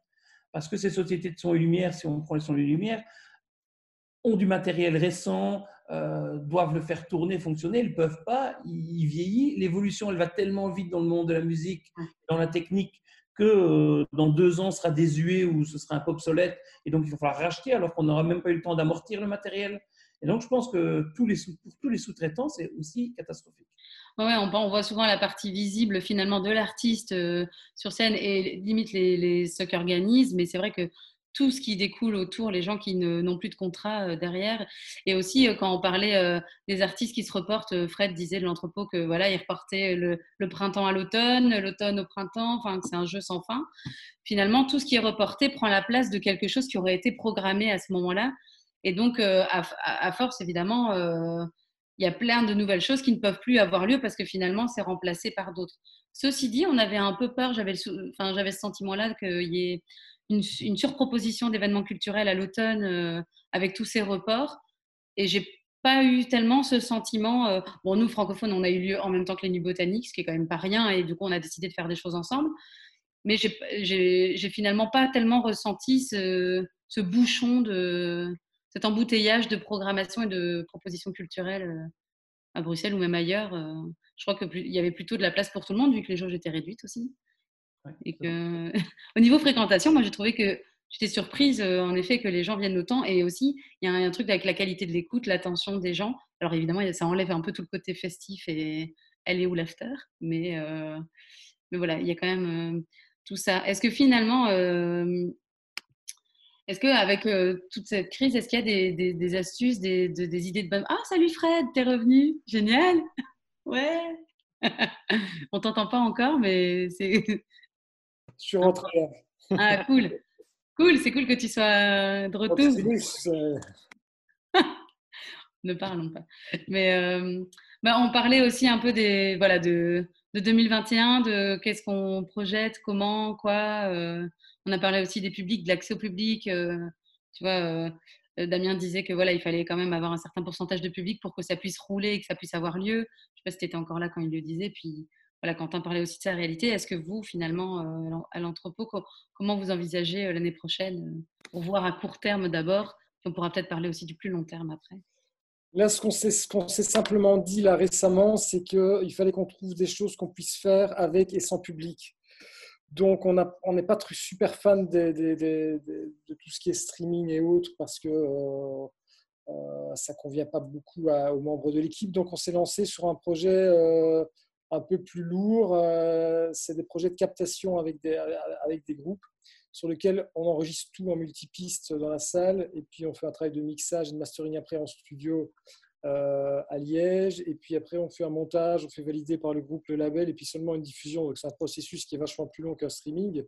Parce que ces sociétés de son et lumière, si on prend les son et lumière, ont du matériel récent, euh, doivent le faire tourner, fonctionner, ils ne peuvent pas, ils vieillissent. L'évolution, elle va tellement vite dans le monde de la musique, dans la technique, que euh, dans deux ans, sera désuet ou ce sera un peu obsolète. Et donc, il va falloir racheter alors qu'on n'aura même pas eu le temps d'amortir le matériel. Et donc, je pense que tous les pour tous les sous-traitants, c'est aussi catastrophique. Ouais, on, voit souvent la partie visible finalement de l'artiste euh, sur scène et limite les, les ce qu'organisent, mais c'est vrai que tout ce qui découle autour, les gens qui n'ont plus de contrat euh, derrière. Et aussi, euh, quand on parlait des artistes qui se reportent, Fred disait de l'entrepôt que voilà, il reportait le, le printemps à l'automne, l'automne au printemps, enfin, c'est un jeu sans fin. Finalement, tout ce qui est reporté prend la place de quelque chose qui aurait été programmé à ce moment-là. Et donc, à, force, évidemment, il y a plein de nouvelles choses qui ne peuvent plus avoir lieu parce que finalement, c'est remplacé par d'autres. Ceci dit, on avait un peu peur, j'avais enfin, ce sentiment-là qu'il y ait une, surproposition d'événements culturels à l'automne euh, avec tous ces reports. Et j'ai pas eu tellement ce sentiment. Euh, bon, nous, francophones, on a eu lieu en même temps que les Nuits Botaniques, ce qui est quand même pas rien, et du coup, on a décidé de faire des choses ensemble. Mais j'ai finalement pas tellement ressenti ce bouchon de, cet embouteillage de programmation et de propositions culturelles euh, à Bruxelles ou même ailleurs. Euh, je crois qu'il y avait plutôt de la place pour tout le monde vu que les jauges étaient réduites aussi. et que, au niveau fréquentation, moi j'ai trouvé que j'étais surprise euh, en effet que les gens viennent autant. Et aussi, il y a un, truc avec la qualité de l'écoute, l'attention des gens. Alors évidemment, ça enlève un peu tout le côté festif et elle est où l'after. Mais, mais voilà, il y a quand même tout ça. Est-ce que finalement, est-ce qu'avec euh, toute cette crise, est-ce qu'il y a des, astuces, des, idées de bonne... Ah, salut Fred, t'es revenu Génial Ouais On t'entend pas encore, mais c'est... Je suis rentré. Ah, cool Cool, c'est cool que tu sois de retour. ne parlons pas. Mais euh, bah, on parlait aussi un peu des, voilà, de, 2021, de qu'est-ce qu'on projette, comment, quoi. Euh, on a parlé aussi des publics, de l'accès au public. Euh, euh, Damien disait que voilà, il fallait quand même avoir un certain pourcentage de public pour que ça puisse rouler et que ça puisse avoir lieu. Je ne sais pas si tu étais encore là quand il le disait. Puis voilà, Quentin parlait aussi de sa réalité. Est-ce que vous, finalement, à l'entrepôt, comment vous envisagez l'année prochaine pour voir à court terme d'abord On pourra peut-être parler aussi du plus long terme après. Là, ce qu'on s'est simplement dit là récemment, c'est qu'il fallait qu'on trouve des choses qu'on puisse faire avec et sans public. Donc, on n'est pas super fan de, tout ce qui est streaming et autres parce que euh, euh, ça ne convient pas beaucoup aux membres de l'équipe. Donc, on s'est lancé sur un projet euh, un peu plus lourd. C'est des projets de captation avec des, avec des groupes sur lesquels on enregistre tout en multipiste dans la salle et puis on fait un travail de mixage et de mastering après en studio euh, à Liège. Et puis après, on fait un montage, on fait valider par le groupe le label et puis seulement une diffusion. Donc c'est un processus qui est vachement plus long qu'un streaming.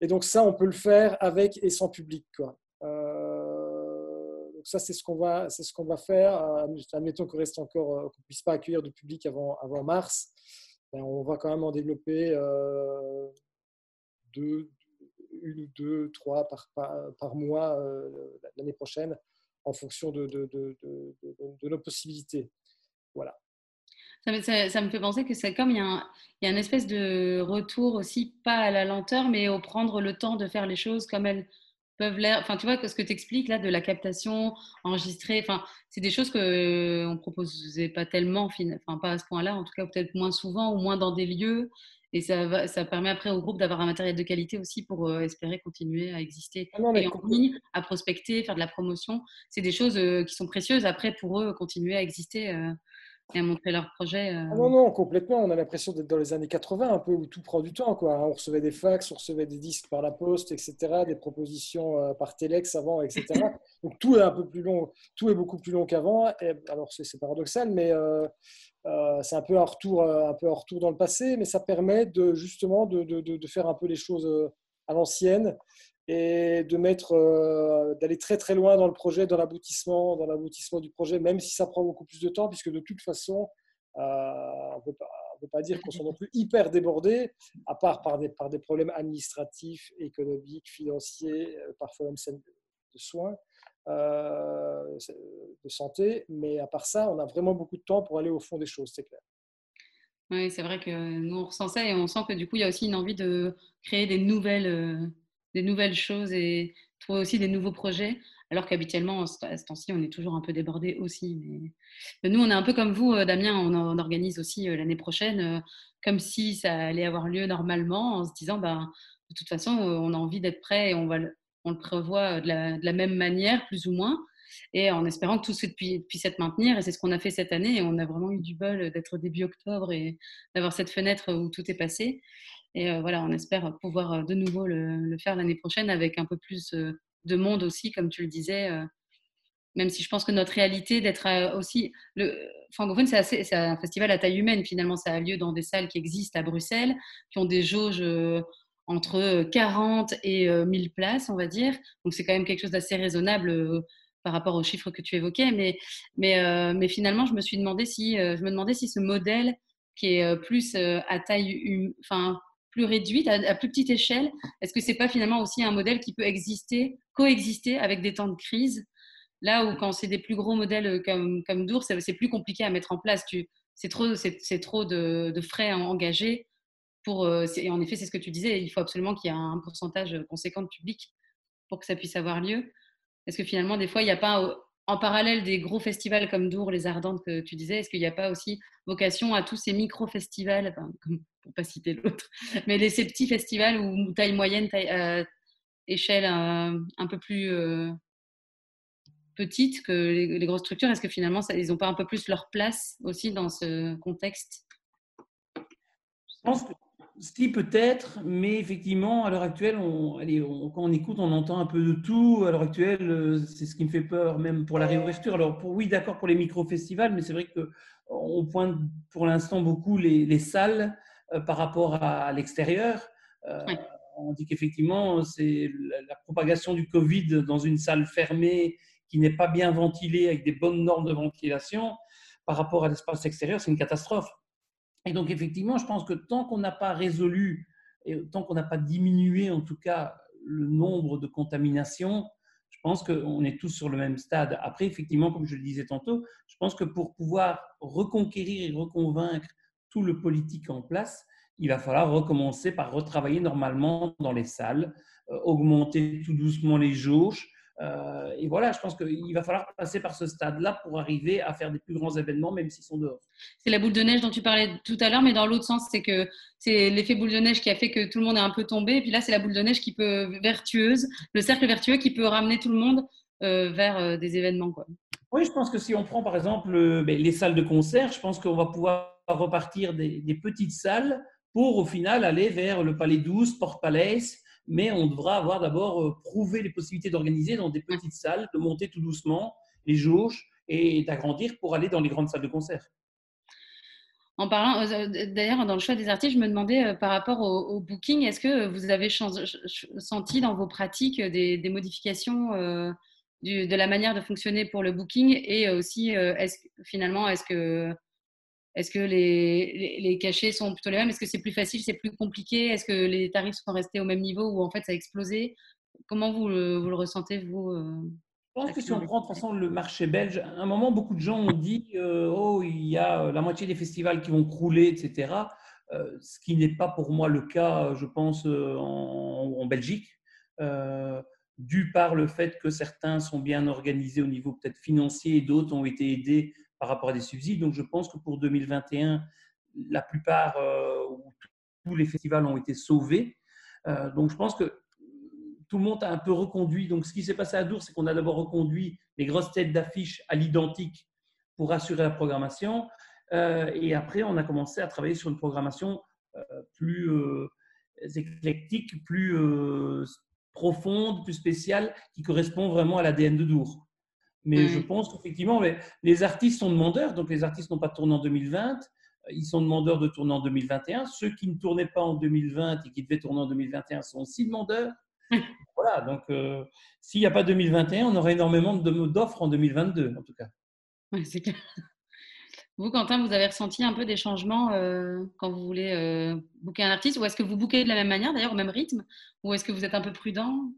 Et donc ça, on peut le faire avec et sans public. Quoi. Euh, donc ça, c'est ce qu'on va, c'est ce qu'on va faire. Euh, admettons qu'on reste encore, qu'on puisse pas accueillir de public avant, avant mars. Ben, on va quand même en développer deux, une ou deux, trois par, mois l'année prochaine en fonction de, nos possibilités. Voilà. Ça me, fait penser que c'est comme il y, a un, une espèce de retour aussi, pas à la lenteur, mais au prendre le temps de faire les choses comme elles peuvent l'air. Enfin, tu vois, ce que tu expliques là, de la captation enregistrée, enfin, c'est des choses qu'on ne proposait pas tellement, enfin, pas à ce point-là, en tout cas, peut-être moins souvent ou moins dans des lieux. Et ça, ça permet après au groupe d'avoir un matériel de qualité aussi pour espérer continuer à exister ah et en ligne, à prospecter, faire de la promotion. C'est des choses qui sont précieuses après pour eux continuer à exister et à montrer leur projet. Euh. Ah non, non, complètement. On a l'impression d'être dans les années 80, un peu où tout prend du temps. Quoi. On recevait des fax, on recevait des disques par la poste, etc., des propositions euh, par Telex avant, etc. Donc tout est un peu plus long, tout est beaucoup plus long qu'avant. Alors c'est paradoxal, mais euh, c'est un peu un retour, un peu un retour dans le passé, mais ça permet de justement de, de, de faire un peu les choses à l'ancienne et de mettre, euh, d'aller très très loin dans le projet, dans l'aboutissement, dans l'aboutissement du projet, même si ça prend beaucoup plus de temps, puisque de toute façon, euh, on ne peut pas, dire qu'on soit non plus hyper débordé, à part par des, par des problèmes administratifs, économiques, financiers, euh, parfois même de soins, de santé, mais à part ça, on a vraiment beaucoup de temps pour aller au fond des choses, c'est clair. Oui, c'est vrai que nous on ressent ça et on sent que du coup il y a aussi une envie de créer des nouvelles des nouvelles choses et trouver aussi des nouveaux projets. Alors qu'habituellement, à ce temps-ci, on est toujours un peu débordé aussi. Mais... nous, on est un peu comme vous, euh, Damien, on, organise aussi euh, l'année prochaine euh, comme si ça allait avoir lieu normalement, en se disant, ben, de toute façon, on a envie d'être prêt et on, va le, on le prévoit de la, même manière, plus ou moins, et en espérant que tout puisse être maintenir. Et c'est ce qu'on a fait cette année. Et on a vraiment eu du bol d'être début octobre et d'avoir cette fenêtre où tout est passé. Et euh, voilà, on espère pouvoir euh, de nouveau le, faire l'année prochaine avec un peu plus euh, de monde aussi, comme tu le disais. même si je pense que notre réalité d'être aussi. Le francophone, c'est un festival à taille humaine. Finalement, ça a lieu dans des salles qui existent à Bruxelles, qui ont des jauges entre 40 et 1000 places, on va dire. Donc, c'est quand même quelque chose d'assez raisonnable par rapport aux chiffres que tu évoquais. Mais, mais, mais finalement, je me suis demandé si, je me demandais si ce modèle qui est plus à taille, hum, enfin, plus réduite, à, plus petite échelle Est-ce que c'est pas finalement aussi un modèle qui peut exister, coexister avec des temps de crise? Là où quand c'est des plus gros modèles euh, comme, comme Dour, c'est plus compliqué à mettre en place. C'est trop, c'est trop de, frais à engager. Pour, euh, et en effet, c'est ce que tu disais, il faut absolument qu'il y ait un pourcentage conséquent de public pour que ça puisse avoir lieu. Est-ce que finalement, des fois, il n'y a pas en parallèle des gros festivals comme Dour, les Ardentes que tu disais, est-ce qu'il n'y a pas aussi vocation à tous ces micro-festivals, pour pour pas citer l'autre, mais les, ces petits festivals où taille moyenne, taille, euh, échelle euh, un peu plus euh, petite que les, grosses structures, est-ce que finalement, ils n'ont pas un peu plus leur place aussi dans ce contexte? Je pense que si peut-être, mais effectivement, à l'heure actuelle, on, quand on écoute, on entend un peu de tout. À l'heure actuelle, euh, c'est ce qui me fait peur, même pour la réouverture. Alors, pour, oui, d'accord pour les micro-festivals, mais c'est vrai qu'on pointe pour l'instant beaucoup les, salles euh, par rapport à, l'extérieur. Euh, on dit qu'effectivement, c'est la, propagation du Covid dans une salle fermée qui n'est pas bien ventilée avec des bonnes normes de ventilation par rapport à l'espace extérieur, c'est une catastrophe. Et donc, effectivement, je pense que tant qu'on n'a pas résolu, et tant qu'on n'a pas diminué, en tout cas, le nombre de contaminations, je pense qu'on est tous sur le même stade. Après, effectivement, comme je le disais tantôt, je pense que pour pouvoir reconquérir et reconvaincre tout le politique en place, il va falloir recommencer par retravailler normalement dans les salles, euh, augmenter tout doucement les jauges, euh, et voilà, je pense qu'il va falloir passer par ce stade-là pour arriver à faire des plus grands événements, même s'ils sont dehors. C'est la boule de neige dont tu parlais tout à l'heure, mais dans l'autre sens, c'est que c'est l'effet boule de neige qui a fait que tout le monde est un peu tombé. Et puis là, c'est la boule de neige qui peut vertueuse, le cercle vertueux qui peut ramener tout le monde euh, vers euh, des événements. Quoi. Oui, je pense que si on prend par exemple ben, les salles de concert, je pense qu'on va pouvoir repartir des, des, petites salles pour au final aller vers le Palais 12, Porte Palais mais on devra avoir d'abord euh, prouvé les possibilités d'organiser dans des petites salles, de monter tout doucement les jauges et d'agrandir pour aller dans les grandes salles de concert. En parlant, euh, d'ailleurs, dans le choix des artistes, je me demandais euh, par rapport au, booking, est-ce que vous avez senti dans vos pratiques des, modifications de la manière de fonctionner pour le booking et aussi, finalement, est-ce que est-ce que les, les, cachets sont plutôt les mêmes? Est-ce que c'est plus facile, c'est plus compliqué? Est-ce que les tarifs sont restés au même niveau ou en fait ça a explosé? Comment vous le, vous le ressentez, vous euh, Je pense que si on prend de toute façon le marché belge, à un moment, beaucoup de gens ont dit euh, Oh, il y a la moitié des festivals qui vont crouler, etc. Euh, ce qui n'est pas pour moi le cas, je pense, en, en Belgique. dû par le fait que certains sont bien organisés au niveau peut-être financier et d'autres ont été aidés par rapport à des subsides. Donc, je pense que pour 2021, la plupart, euh, tous les festivals ont été sauvés. donc je pense que tout le monde a un peu reconduit. Donc ce qui s'est passé à Dour, c'est qu'on a d'abord reconduit les grosses têtes d'affiches à l'identique pour assurer la programmation. et après, on a commencé à travailler sur une programmation plus éclectique, plus profonde, plus spéciale, qui correspond vraiment à l'ADN de Dour. Mais je pense qu'effectivement, les artistes sont demandeurs. Donc, les artistes n'ont pas tourné en 2020. Ils sont demandeurs de tourner en 2021. Ceux qui ne tournaient pas en 2020 et qui devaient tourner en 2021 sont aussi demandeurs. voilà. Donc, euh, s'il n'y a pas 2021, on aura énormément d'offres en 2022, en tout cas. Oui, c'est clair. Vous, Quentin, vous avez ressenti un peu des changements euh, quand vous voulez euh, booker un artiste? Ou est-ce que vous bookez de la même manière, d'ailleurs, au même rythme? Ou est-ce que vous êtes un peu prudent?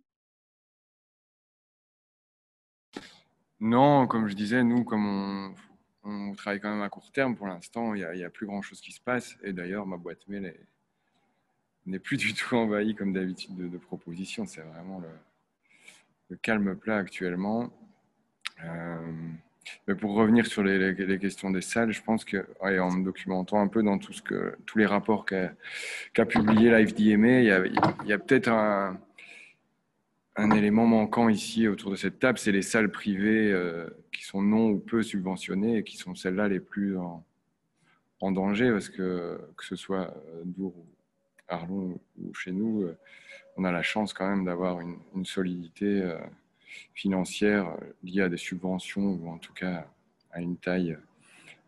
Non, comme je disais, nous, comme on, travaille quand même à court terme pour l'instant, il n'y a, plus grand-chose qui se passe. Et d'ailleurs, ma boîte mail n'est plus du tout envahie comme d'habitude de, propositions. C'est vraiment le, calme plat actuellement. Euh, mais pour revenir sur les, questions des salles, je pense que, me documentant un peu dans tous les rapports qu'a publié l'AFDMA, il y a, il y a peut-être un, un, élément manquant ici autour de cette table, c'est les salles privées euh, qui sont non ou peu subventionnées et qui sont celles-là les plus en, danger parce que que ce soit euh, Dour ou Arlon ou chez nous, euh, on a la chance quand même d'avoir une, solidité financière liée à des subventions ou en tout cas à une taille,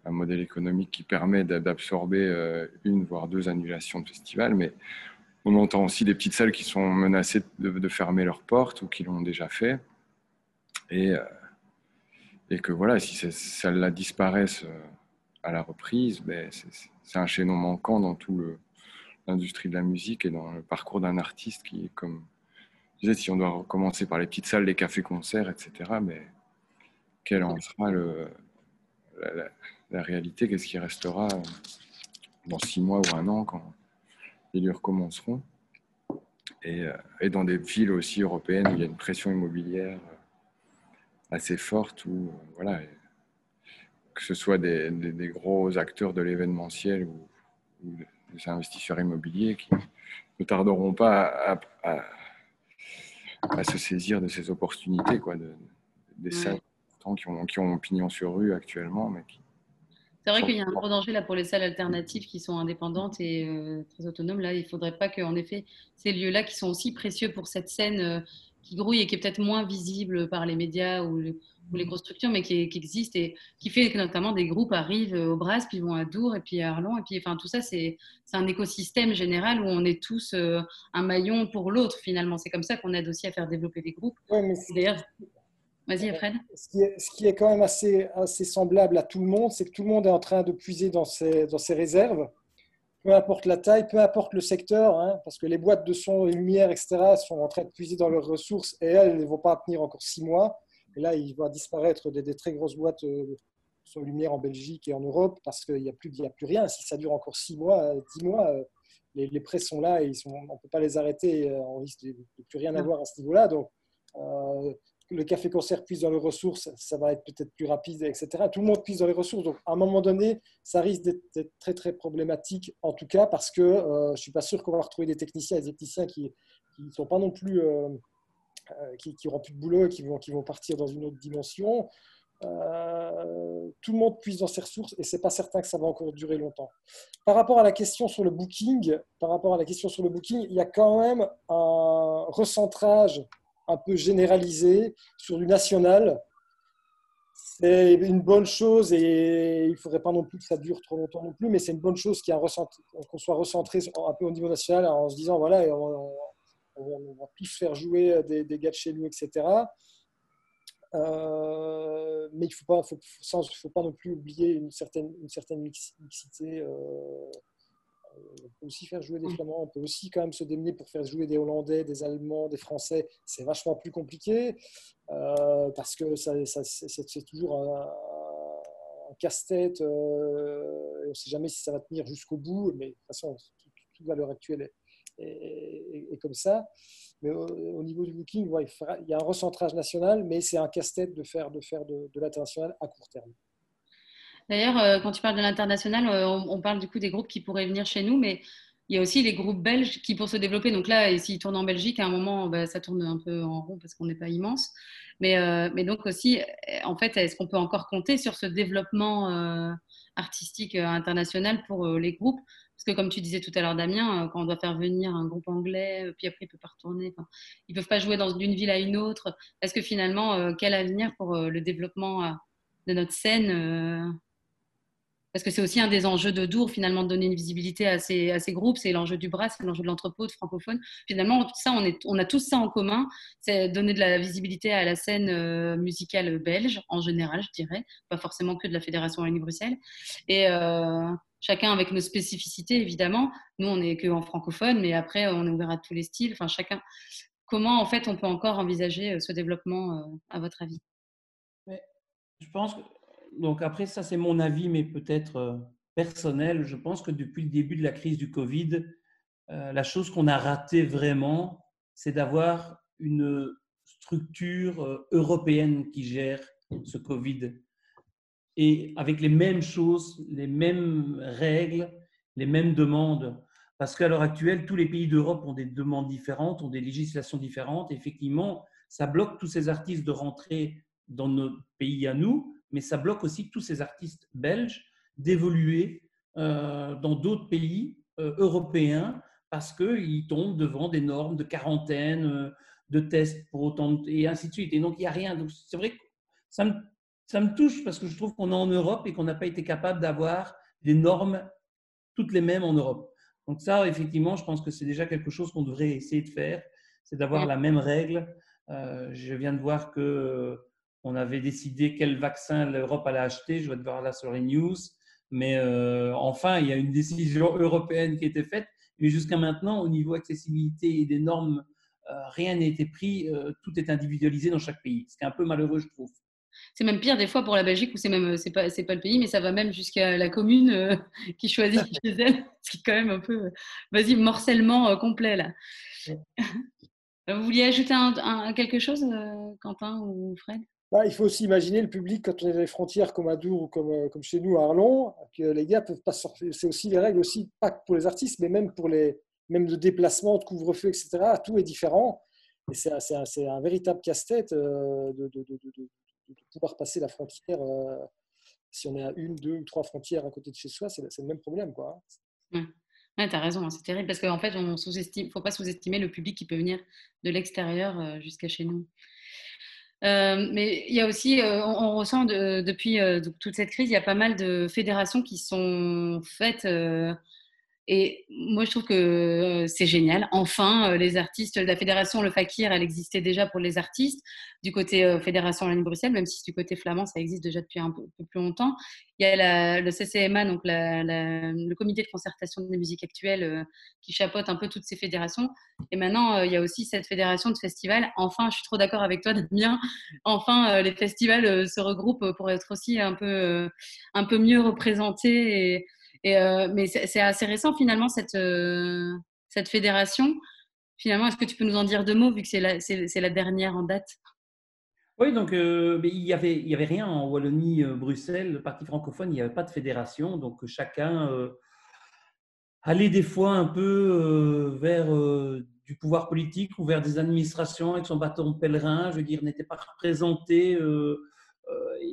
un modèle économique qui permet d'absorber une voire deux annulations de festivals. Mais on entend aussi des petites salles qui sont menacées de, fermer leurs portes ou qui l'ont déjà fait. Et, euh, que voilà, si ces salles-là disparaissent à la reprise, ben c'est un chaînon manquant dans tout l'industrie de la musique et dans le parcours d'un artiste qui, comme je disais, si on doit recommencer par les petites salles, les cafés-concerts, etc., mais quelle en sera le, la, réalité? Qu'est-ce qui restera dans six mois ou un an quand les lieux recommenceront. Et, euh, et, dans des villes aussi européennes où il y a une pression immobilière assez forte, où, voilà, que ce soit des, des, gros acteurs de l'événementiel ou, des investisseurs immobiliers qui ne tarderont pas à à se saisir de ces opportunités, quoi, de, des salles qui ont, qui ont pignon sur rue actuellement, mais qui, c'est vrai qu'il y a un gros danger là pour les salles alternatives qui sont indépendantes et euh, très autonomes. Là, il ne faudrait pas qu'en effet ces lieux-là qui sont aussi précieux pour cette scène euh, qui grouille et qui est peut-être moins visible par les médias ou, les grosses structures, mais qui, existe et qui fait que notamment des groupes arrivent au Bras, puis vont à Dour et puis à Arlon. Et puis, enfin, tout ça, c'est un écosystème général où on est tous euh, un maillon pour l'autre finalement. C'est comme ça qu'on aide aussi à faire développer des groupes. D'ailleurs, Vas-y, Fred. Ce qui, est, ce qui est quand même assez, assez semblable à tout le monde, c'est que tout le monde est en train de puiser dans ses, dans ses réserves peu importe la taille, peu importe le secteur, hein, parce que les boîtes de son et lumière, etc., sont en train de puiser dans leurs ressources et elles ne vont pas tenir encore six mois. Et là, il va disparaître des, très grosses boîtes euh, de lumière en Belgique et en Europe parce qu'il n'y a, plus, a plus rien. Si ça dure encore six mois, dix mois, euh, les, les, prêts sont là et ils sont, on ne peut pas les arrêter. Euh, on risque de, de plus rien avoir à ce niveau-là. Donc, le café concert puise dans les ressources, ça va être peut-être plus rapide, etc. Tout le monde puise dans les ressources. Donc, à un moment donné, ça risque d'être très, très problématique, en tout cas, parce que euh, je ne suis pas sûr qu'on va retrouver des techniciens et des techniciens qui sont pas non plus, euh, euh, qui n'auront plus de boulot et qui vont, qui vont partir dans une autre dimension. tout le monde puise dans ses ressources et c'est pas certain que ça va encore durer longtemps. Par rapport à la question sur le booking, par rapport à la question sur le booking, il y a quand même un recentrage un peu généralisé sur du national. C'est une bonne chose et il ne faudrait pas non plus que ça dure trop longtemps non plus, mais c'est une bonne chose qu'on soit recentré un peu au niveau national en se disant voilà, on, va tous faire jouer des, des, gars de chez nous, etc. Euh, mais il ne faut pas, faut, faut, pas non plus oublier une certaine, une certaine mixité. Euh, on peut aussi faire jouer des Flamands, on peut aussi quand même se démener pour faire jouer des Hollandais, des Allemands, des Français. C'est vachement plus compliqué euh, parce que c'est toujours un, casse-tête. Euh, on ne sait jamais si ça va tenir jusqu'au bout, mais de toute façon, tout, à l'heure actuelle est, comme ça. Mais au, niveau du booking, il, y a un recentrage national, mais c'est un casse-tête de faire de, faire de l'international à court terme. D'ailleurs, euh, quand tu parles de l'international, euh, on, parle du coup des groupes qui pourraient venir chez nous, mais il y a aussi les groupes belges qui, pour se développer, donc là, s'ils tournent en Belgique, à un moment, bah, ça tourne un peu en rond parce qu'on n'est pas immense. Mais, euh, mais, donc aussi, en fait, est-ce qu'on peut encore compter sur ce développement artistique international pour les groupes? Parce que comme tu disais tout à l'heure, Damien, quand on doit faire venir un groupe anglais, puis après, il ne peut pas retourner. Ils ne peuvent pas jouer d'une ville à une autre. Est-ce que finalement, quel avenir pour le développement de notre scène parce que c'est aussi un des enjeux de Dour, finalement, de donner une visibilité à ces, à ces groupes. C'est l'enjeu du bras, c'est l'enjeu de l'entrepôt, de francophone. Finalement, ça, on, est, on, a tous ça en commun. C'est donner de la visibilité à la scène euh, musicale belge, en général, je dirais. Pas forcément que de la Fédération Wallonie-Bruxelles. Et euh, chacun avec nos spécificités, évidemment. Nous, on n'est que en francophone, mais après, on est ouvert à tous les styles. Enfin, chacun. Comment, en fait, on peut encore envisager euh, ce développement, à votre avis? Je pense que donc après, ça c'est mon avis, mais peut-être euh, personnel. Je pense que depuis le début de la crise du Covid, euh, la chose qu'on a ratée vraiment, c'est d'avoir une structure euh, européenne qui gère ce Covid. Et avec les mêmes choses, les mêmes règles, les mêmes demandes. Parce qu'à l'heure actuelle, tous les pays d'Europe ont des demandes différentes, ont des législations différentes. Effectivement, ça bloque tous ces artistes de rentrer dans nos pays à nous, mais ça bloque aussi tous ces artistes belges d'évoluer euh, dans d'autres pays euh, européens parce qu'ils tombent devant des normes de quarantaine, euh, de tests pour autant, de, et ainsi de suite. Et donc, il n'y a rien. Donc, c'est vrai que ça me, ça me touche parce que je trouve qu'on est en Europe et qu'on n'a pas été capable d'avoir des normes toutes les mêmes en Europe. Donc ça, effectivement, je pense que c'est déjà quelque chose qu'on devrait essayer de faire, c'est d'avoir la même règle. je viens de voir que on avait décidé quel vaccin l'Europe allait acheter. Je vais te voir là sur les news. Mais euh, enfin, il y a une décision européenne qui a été faite. Mais jusqu'à maintenant, au niveau accessibilité et des normes, euh, rien n'a été pris. Euh, tout est individualisé dans chaque pays. Ce qui est un peu malheureux, je trouve. C'est même pire des fois pour la Belgique où c'est même c'est pas c'est pas le pays mais ça va même jusqu'à la commune qui choisit chez elle ce qui est quand même un peu vas-y morcellement complet là. Vous vouliez ajouter quelque chose Quentin ou Fred? Bah, il faut aussi imaginer le public quand on est dans les frontières comme à Dour ou comme, euh, comme chez nous à Arlon, que les gars peuvent pas sortir. C'est aussi les règles aussi, pas pour les artistes, mais même pour les même de déplacement, de couvre-feu, etc. Tout est différent. Et c'est un, un, véritable casse-tête euh, de, de, de, pouvoir passer la frontière. Euh, si on est à une, deux ou trois frontières à côté de chez soi, c'est le même problème. Quoi. Ouais. tu as raison, hein, c'est terrible parce qu'en fait, il ne faut pas sous-estimer le public qui peut venir de l'extérieur jusqu'à chez nous. Euh, mais il y a aussi, euh, on, ressent depuis euh, toute cette crise, il y a pas mal de fédérations qui sont faites et moi, je trouve que euh, c'est génial. Enfin, euh, les artistes, la fédération Le Fakir, elle existait déjà pour les artistes. Du côté euh, Fédération Wallonie-Bruxelles, même si du côté flamand, ça existe déjà depuis un peu, plus longtemps. Il y a le CCMA, donc le comité de concertation des musiques actuelles, qui chapeaute un peu toutes ces fédérations. Et maintenant, il y a aussi cette fédération de festivals. Enfin, je suis trop d'accord avec toi, Damien. Enfin, les festivals se regroupent pour être aussi un peu, un peu mieux représentés. Euh, mais c'est assez récent finalement cette, euh, cette fédération. Finalement, est-ce que tu peux nous en dire deux mots vu que c'est la, dernière en date? Oui, donc euh, il n'y avait, y avait rien en Wallonie-Bruxelles, le parti francophone, il n'y avait pas de fédération. Donc chacun allait des fois un peu vers du pouvoir politique ou vers des administrations avec son bâton pèlerin, je veux dire, n'était pas représenté.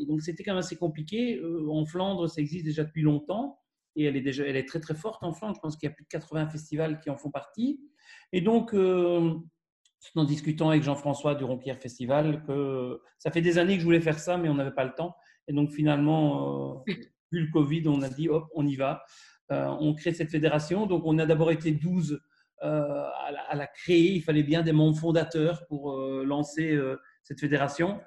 donc c'était quand même assez compliqué. en Flandre, ça existe déjà depuis longtemps et elle est déjà elle est très très forte en France. Je pense qu'il y a plus de 80 festivals qui en font partie. Et donc, euh, en discutant avec Jean-François du Rompierre Festival, que ça fait des années que je voulais faire ça, mais on n'avait pas le temps. Et donc finalement, euh, vu le Covid, on a dit hop, on y va. Euh, on crée cette fédération. Donc on a d'abord été 12 à la, à, la, créer. Il fallait bien des membres fondateurs pour lancer cette fédération.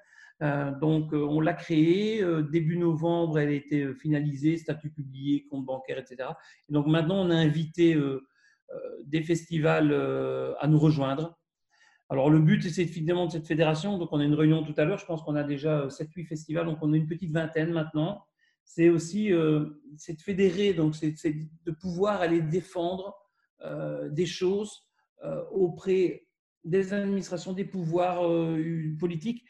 Euh, donc, euh, on l'a créée. Euh, début novembre, elle a été finalisée, statut publié, compte bancaire, etc. Et donc, maintenant, on a invité des festivals à nous rejoindre. Alors, le but, c'est évidemment de cette fédération. Donc, on a une réunion tout à l'heure. Je pense qu'on a déjà 7-8 festivals. Donc, on a une petite vingtaine maintenant. C'est aussi c'est de fédérer, donc c'est de pouvoir aller défendre des choses auprès des administrations, des pouvoirs politiques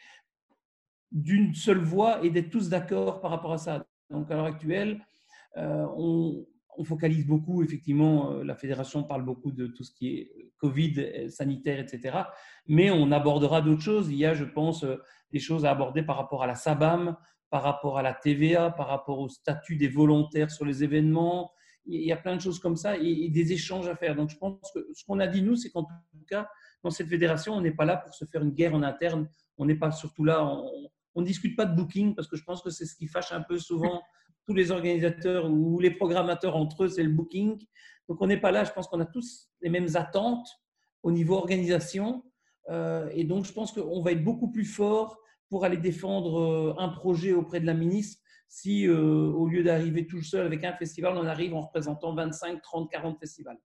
d'une seule voix et d'être tous d'accord par rapport à ça. Donc à l'heure actuelle, euh, on, focalise beaucoup, effectivement, la fédération parle beaucoup de tout ce qui est Covid, sanitaire, etc. Mais on abordera d'autres choses. Il y a, je pense, des choses à aborder par rapport à la SABAM, par rapport à la TVA, par rapport au statut des volontaires sur les événements. Il y a plein de choses comme ça et, des échanges à faire. Donc, je pense que ce qu'on a dit, nous, c'est qu'en tout cas, dans cette fédération, on n'est pas là pour se faire une guerre en interne. On n'est pas surtout là, ne discute pas de booking parce que je pense que c'est ce qui fâche un peu souvent tous les organisateurs ou les programmateurs entre eux, c'est le booking. Donc, on n'est pas là. Je pense qu'on a tous les mêmes attentes au niveau organisation. Euh, et donc, je pense qu'on va être beaucoup plus fort pour aller défendre euh, un projet auprès de la ministre si, euh, au lieu d'arriver tout seul avec un festival, on arrive en représentant 25, 30, 40 festivals.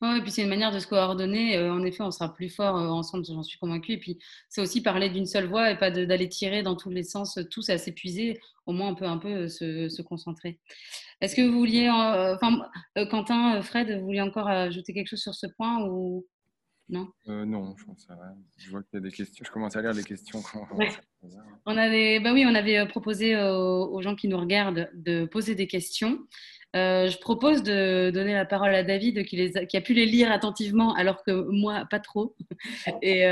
Oui, et puis c'est une manière de se coordonner. en effet, on sera plus fort ensemble, j'en suis convaincue. Et puis c'est aussi parler d'une seule voix et pas d'aller tirer dans tous les sens, tous à s'épuiser. Au moins, on peut un peu se, se concentrer. Est-ce que vous vouliez, enfin, Quentin, Fred, vous vouliez encore ajouter quelque chose sur ce point ou non? Euh, Non, je pense Je vois qu'il y a des questions. Je commence à lire les questions. On avait, bah oui, on avait euh, proposé aux, gens qui nous regardent de poser des questions. Euh, je propose de donner la parole à David qui, les a, qui, a, pu les lire attentivement alors que moi pas trop. Et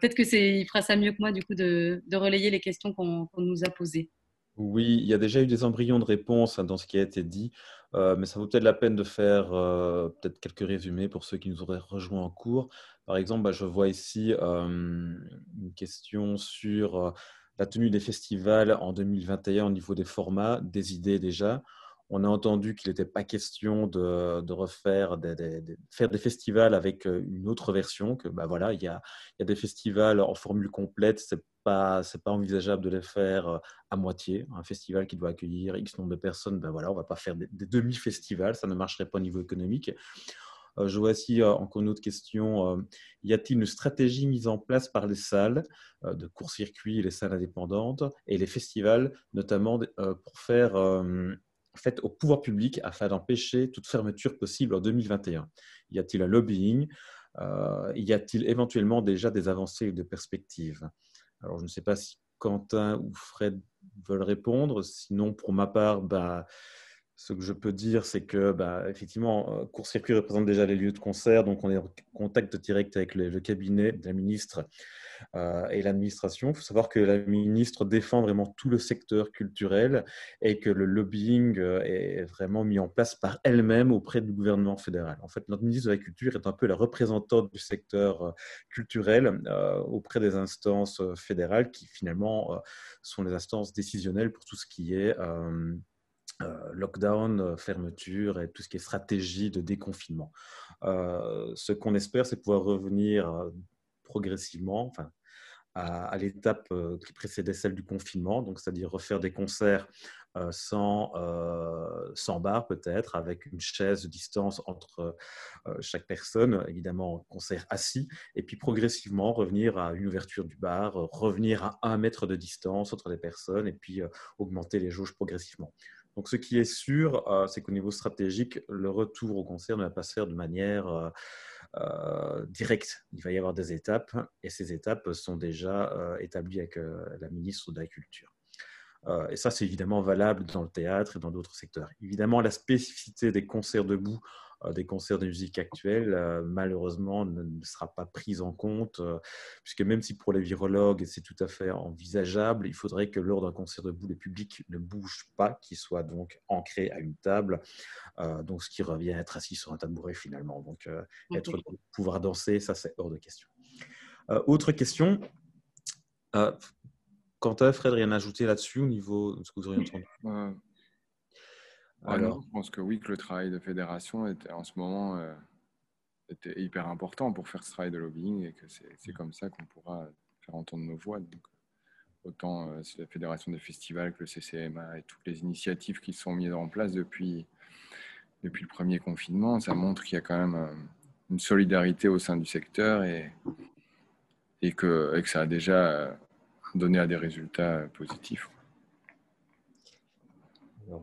peut-être que c'est, il fera ça mieux que moi du coup de, relayer les questions qu'on, nous a posées. Oui, il y a déjà eu des embryons de réponses hein, dans ce qui a été dit, mais ça vaut peut-être la peine de faire peut-être quelques résumés pour ceux qui nous auraient rejoints en cours. Par exemple, bah, je vois ici une question sur la tenue des festivals en 2021 au niveau des formats, des idées déjà. On a entendu qu'il n'était pas question de, refaire des, faire des festivals avec une autre version, que bah, voilà, il y, a, des festivals en formule complète, c'est pas, c'est pas envisageable de les faire à moitié. Un festival qui doit accueillir X nombre de personnes, ben voilà, on va pas faire des, demi-festivals, ça ne marcherait pas au niveau économique. Euh, je vois euh, encore une autre question. Euh, y a-t-il une stratégie mise en place par les salles de court-circuit, les salles indépendantes et les festivals, notamment pour faire fait au pouvoir public afin d'empêcher toute fermeture possible en 2021 Y a-t-il un lobbying? Y a-t-il éventuellement déjà des avancées ou des perspectives? Alors, je ne sais pas si Quentin ou Fred veulent répondre. Sinon, pour ma part, bah, ce que je peux dire, c'est que, bah, effectivement, euh, Court-Circuit représente déjà les lieux de concert, donc on est en contact direct avec le, cabinet de la ministre euh, et l'administration. Il faut savoir que la ministre défend vraiment tout le secteur culturel et que le lobbying euh, est vraiment mis en place par elle-même auprès du gouvernement fédéral. En fait, notre ministre de la Culture est un peu la représentante du secteur culturel auprès des instances fédérales qui, finalement, sont les instances décisionnelles pour tout ce qui est lockdown, euh, fermeture et tout ce qui est stratégie de déconfinement. Euh, ce qu'on espère, c'est pouvoir revenir progressivement, enfin, à, l'étape qui précédait celle du confinement, donc c'est-à-dire refaire des concerts sans, sans bar peut-être, avec une chaise de distance entre chaque personne, évidemment concert assis, et puis progressivement revenir à une ouverture du bar, revenir à un mètre de distance entre les personnes, et puis augmenter les jauges progressivement. Donc, ce qui est sûr, euh, c'est qu'au niveau stratégique, le retour au concert ne va pas se faire de manière euh, euh, directe. Il va y avoir des étapes et ces étapes sont déjà établies avec la ministre de la Culture. et ça, c'est évidemment valable dans le théâtre et dans d'autres secteurs. Évidemment, la spécificité des concerts debout des concerts de musique actuels, euh, malheureusement, ne, sera pas prise en compte, euh, puisque même si pour les virologues, c'est tout à fait envisageable, il faudrait que lors d'un concert debout, le public ne bouge pas, qu'il soit donc ancré à une table, donc ce qui revient à être assis sur un tabouret finalement. Donc, être, pouvoir danser, ça, c'est hors de question. autre question. Quentin, Fred, rien à ajouter là-dessus au niveau de ce que vous auriez entendu? Alors, je pense que oui, que le travail de fédération était, en ce moment euh, était hyper important pour faire ce travail de lobbying et que c'est comme ça qu'on pourra faire entendre nos voix. Donc, autant euh, la fédération des festivals que le CCMA et toutes les initiatives qui sont mises en place depuis, depuis le premier confinement, ça montre qu'il y a quand même euh, une solidarité au sein du secteur et, et, que, et que ça a déjà donné à des résultats positifs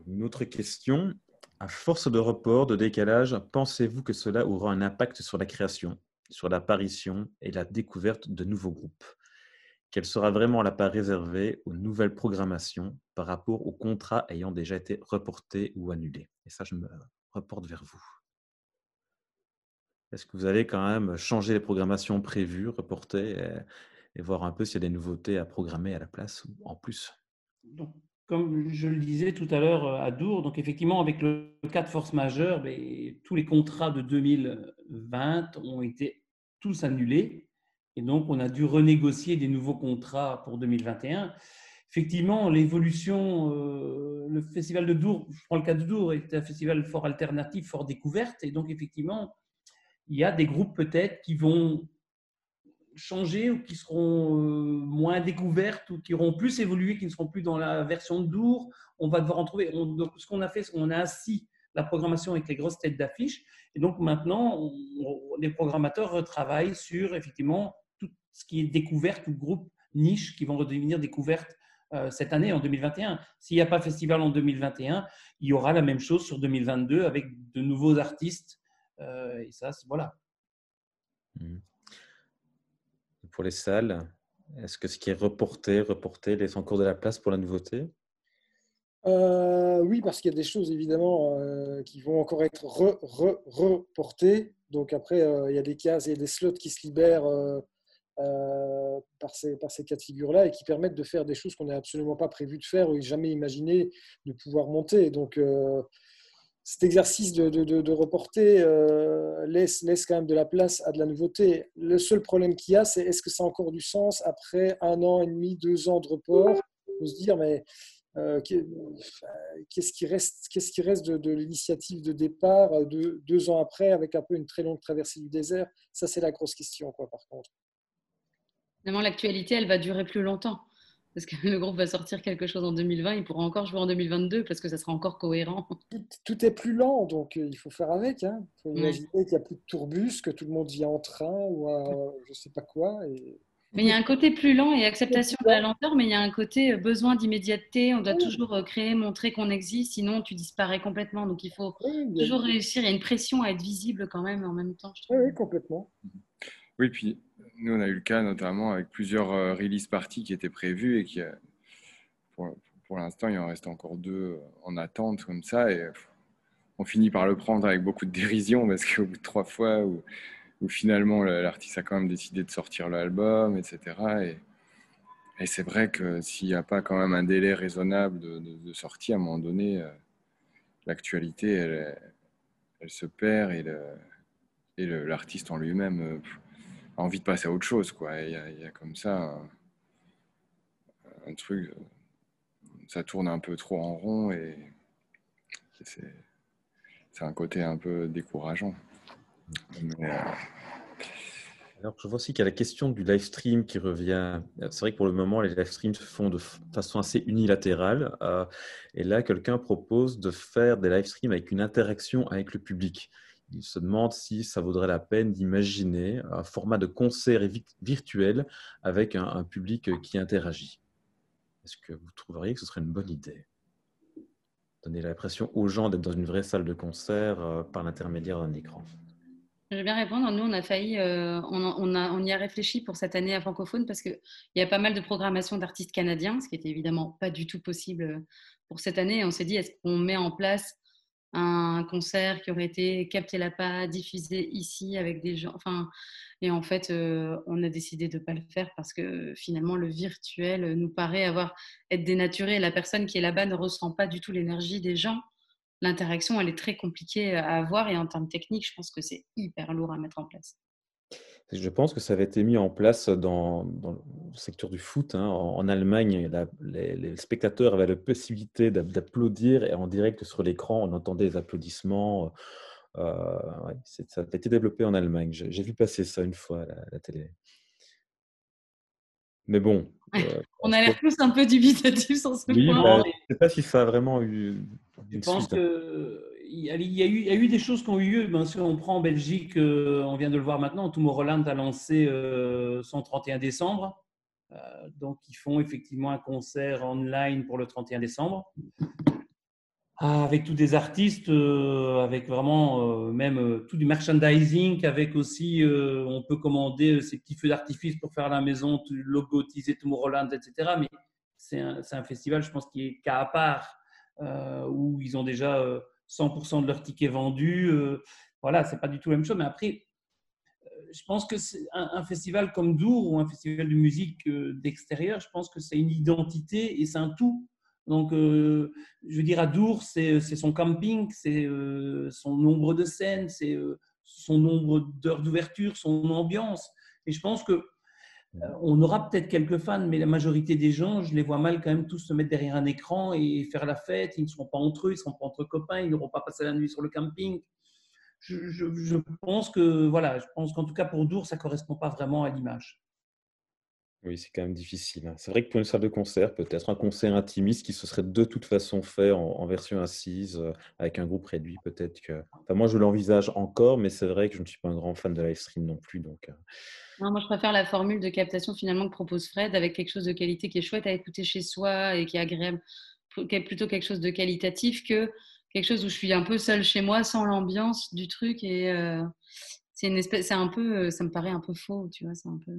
une autre question. À force de report, de décalage, pensez-vous que cela aura un impact sur la création, sur l'apparition et la découverte de nouveaux groupes? Quelle sera vraiment la part réservée aux nouvelles programmations par rapport aux contrats ayant déjà été reportés ou annulés? Et ça, je me reporte vers vous. Est-ce que vous allez quand même changer les programmations prévues, reporter et, voir un peu s'il y a des nouveautés à programmer à la place ou en plus? Donc, Comme je le disais tout à l'heure à Dour, donc effectivement, avec le cas de force majeure, ben, tous les contrats de 2020 ont été tous annulés. Et donc, on a dû renégocier des nouveaux contrats pour 2021. Effectivement, l'évolution, euh, le festival de Dour, je prends le cas de Dour, est un festival fort alternatif, fort découverte. Et donc, effectivement, il y a des groupes peut-être qui vont changer ou qui seront euh, moins découvertes ou qui auront plus évolué, qui ne seront plus dans la version de Dour. On va devoir en trouver. donc, ce qu'on a fait, c'est qu'on a assis la programmation avec les grosses têtes d'affiche. Et donc maintenant, les programmateurs retravaillent sur effectivement ce qui est découverte ou groupe niche qui vont redevenir découvertes euh, cette année, en 2021. S'il n'y a pas festival en 2021, il y aura la même chose sur 2022 avec de nouveaux artistes. Euh, et ça, voilà. Mmh. Pour les salles, est-ce que ce qui est reporté, reporté, laisse encore de la place pour la nouveauté? Euh, Oui, parce qu'il y a des choses évidemment qui vont encore être reportées. Donc après, il y a des cases et des slots qui se libèrent euh, par, ces, par ces cas de figure-là et qui permettent de faire des choses qu'on n'a absolument pas prévu de faire ou jamais imaginé de pouvoir monter. Euh, cet exercice de, de, reporter euh, laisse, laisse quand même de la place à de la nouveauté. Le seul problème qu'il y a, c'est est-ce que ça a encore du sens après un an et demi, deux ans de report? On se dire, mais qu'est-ce qui reste, qu'est-ce qui reste de, l'initiative de départ de, deux ans après avec un peu une très longue traversée du désert? Ça, c'est la grosse question, quoi, par contre l'actualité, elle va durer plus longtemps. Parce que le groupe va sortir quelque chose en 2020, il pourra encore jouer en 2022 parce que ça sera encore cohérent. Tout, est plus lent, donc euh, il faut faire avec. Hein. Il faut imaginer qu'il n'y a plus de tourbus, que tout le monde vient en train ou je ne sais pas quoi. Mais il y a un côté plus lent et acceptation de la lenteur, mais il y a un côté euh, besoin d'immédiateté. On doit toujours euh, créer, montrer qu'on existe, sinon tu disparais complètement. Donc il faut toujours réussir. Il y a une pression à être visible quand même en même temps. Oui, complètement. Oui, puis nous, on a eu le cas notamment avec plusieurs euh, release parties qui étaient prévues et qui, euh, pour, l'instant, il en reste encore deux euh, en attente comme ça. Et on finit par le prendre avec beaucoup de dérision parce qu'au bout de trois fois, où, finalement l'artiste a quand même décidé de sortir l'album, etc. Et, c'est vrai que s'il n'y a pas quand même un délai raisonnable de, sortie, à un moment donné, l'actualité, elle, se perd et l'artiste en lui-même envie de passer à autre chose. Il, y a, comme ça un, truc, ça tourne un peu trop en rond et c'est, un côté un peu décourageant. Euh, Alors, je vois aussi qu'il y a la question du live stream qui revient. C'est vrai que pour le moment, les live streams se font de façon assez unilatérale. Euh, et là, quelqu'un propose de faire des live streams avec une interaction avec le public il se demande si ça vaudrait la peine d'imaginer un format de concert virtuel avec un, public qui interagit. Est-ce que vous trouveriez que ce serait une bonne idée? Donner l'impression aux gens d'être dans une vraie salle de concert euh, par l'intermédiaire d'un écran. Je vais bien répondre. Nous, on a failli, euh, on, a, y a réfléchi pour cette année à francophone parce qu'il y a pas mal de programmation d'artistes canadiens, ce qui était évidemment pas du tout possible pour cette année. on s'est dit, est-ce qu'on met en place un concert qui aurait été capté la pas, diffusé ici avec des gens. Enfin, et en fait, euh, on a décidé de ne pas le faire parce que finalement, le virtuel nous paraît avoir être dénaturé. La personne qui est là-bas ne ressent pas du tout l'énergie des gens. L'interaction, elle est très compliquée à avoir et en termes techniques, je pense que c'est hyper lourd à mettre en place. Je pense que ça avait été mis en place dans, le secteur du foot. Hein. En, Allemagne, les, spectateurs avaient la possibilité d'applaudir et en direct sur l'écran, on entendait des applaudissements. Euh, ça a été développé en Allemagne. J'ai vu passer ça une fois à la, télé. Mais bon. Euh, on a l'air tous un peu dubitatifs sur ce oui, point. Bah, je ne sais pas si ça a vraiment eu. Je pense que il y, a eu, y, a eu, des choses qui ont eu lieu. Ben, si on prend en Belgique, euh, on vient de le voir maintenant, Tomorrowland a lancé euh, son 31 décembre. Euh, donc, ils font effectivement un concert online pour le 31 décembre. Avec tous des artistes, avec vraiment même tout du merchandising, avec aussi, on peut commander ces petits feux d'artifice pour faire la maison, logotiser Tomorrowland, etc. Mais c'est un, un, festival, je pense, qui est cas à part, où ils ont déjà 100% de leurs tickets vendus. voilà, c'est pas du tout la même chose. Mais après, je pense que un, un, festival comme Dour ou un festival de musique d'extérieur, je pense que c'est une identité et c'est un tout. Donc, je veux dire, à Dour, c'est son camping, c'est son nombre de scènes, c'est son nombre d'heures d'ouverture, son ambiance. Et je pense que euh, on aura peut-être quelques fans, mais la majorité des gens, je les vois mal quand même tous se mettre derrière un écran et faire la fête. Ils ne seront pas entre eux, ils ne seront pas entre copains, ils n'auront pas passé la nuit sur le camping. Je, pense que, voilà, je pense qu'en tout cas pour Dour, ça correspond pas vraiment à l'image. Oui, c'est quand même difficile. Hein. C'est vrai que pour une salle de concert, peut-être un concert intimiste qui se serait de toute façon fait en, version assise, euh, avec un groupe réduit, peut-être que. Enfin, moi, je l'envisage encore, mais c'est vrai que je ne suis pas un grand fan de live stream non plus. Donc, euh. non, moi, je préfère la formule de captation finalement que propose Fred, avec quelque chose de qualité qui est chouette à écouter chez soi et qui est agréable, plutôt quelque chose de qualitatif que quelque chose où je suis un peu seule chez moi, sans l'ambiance du truc. Et euh, c'est une espèce, c'est un peu, ça me paraît un peu faux, tu vois, c'est un peu.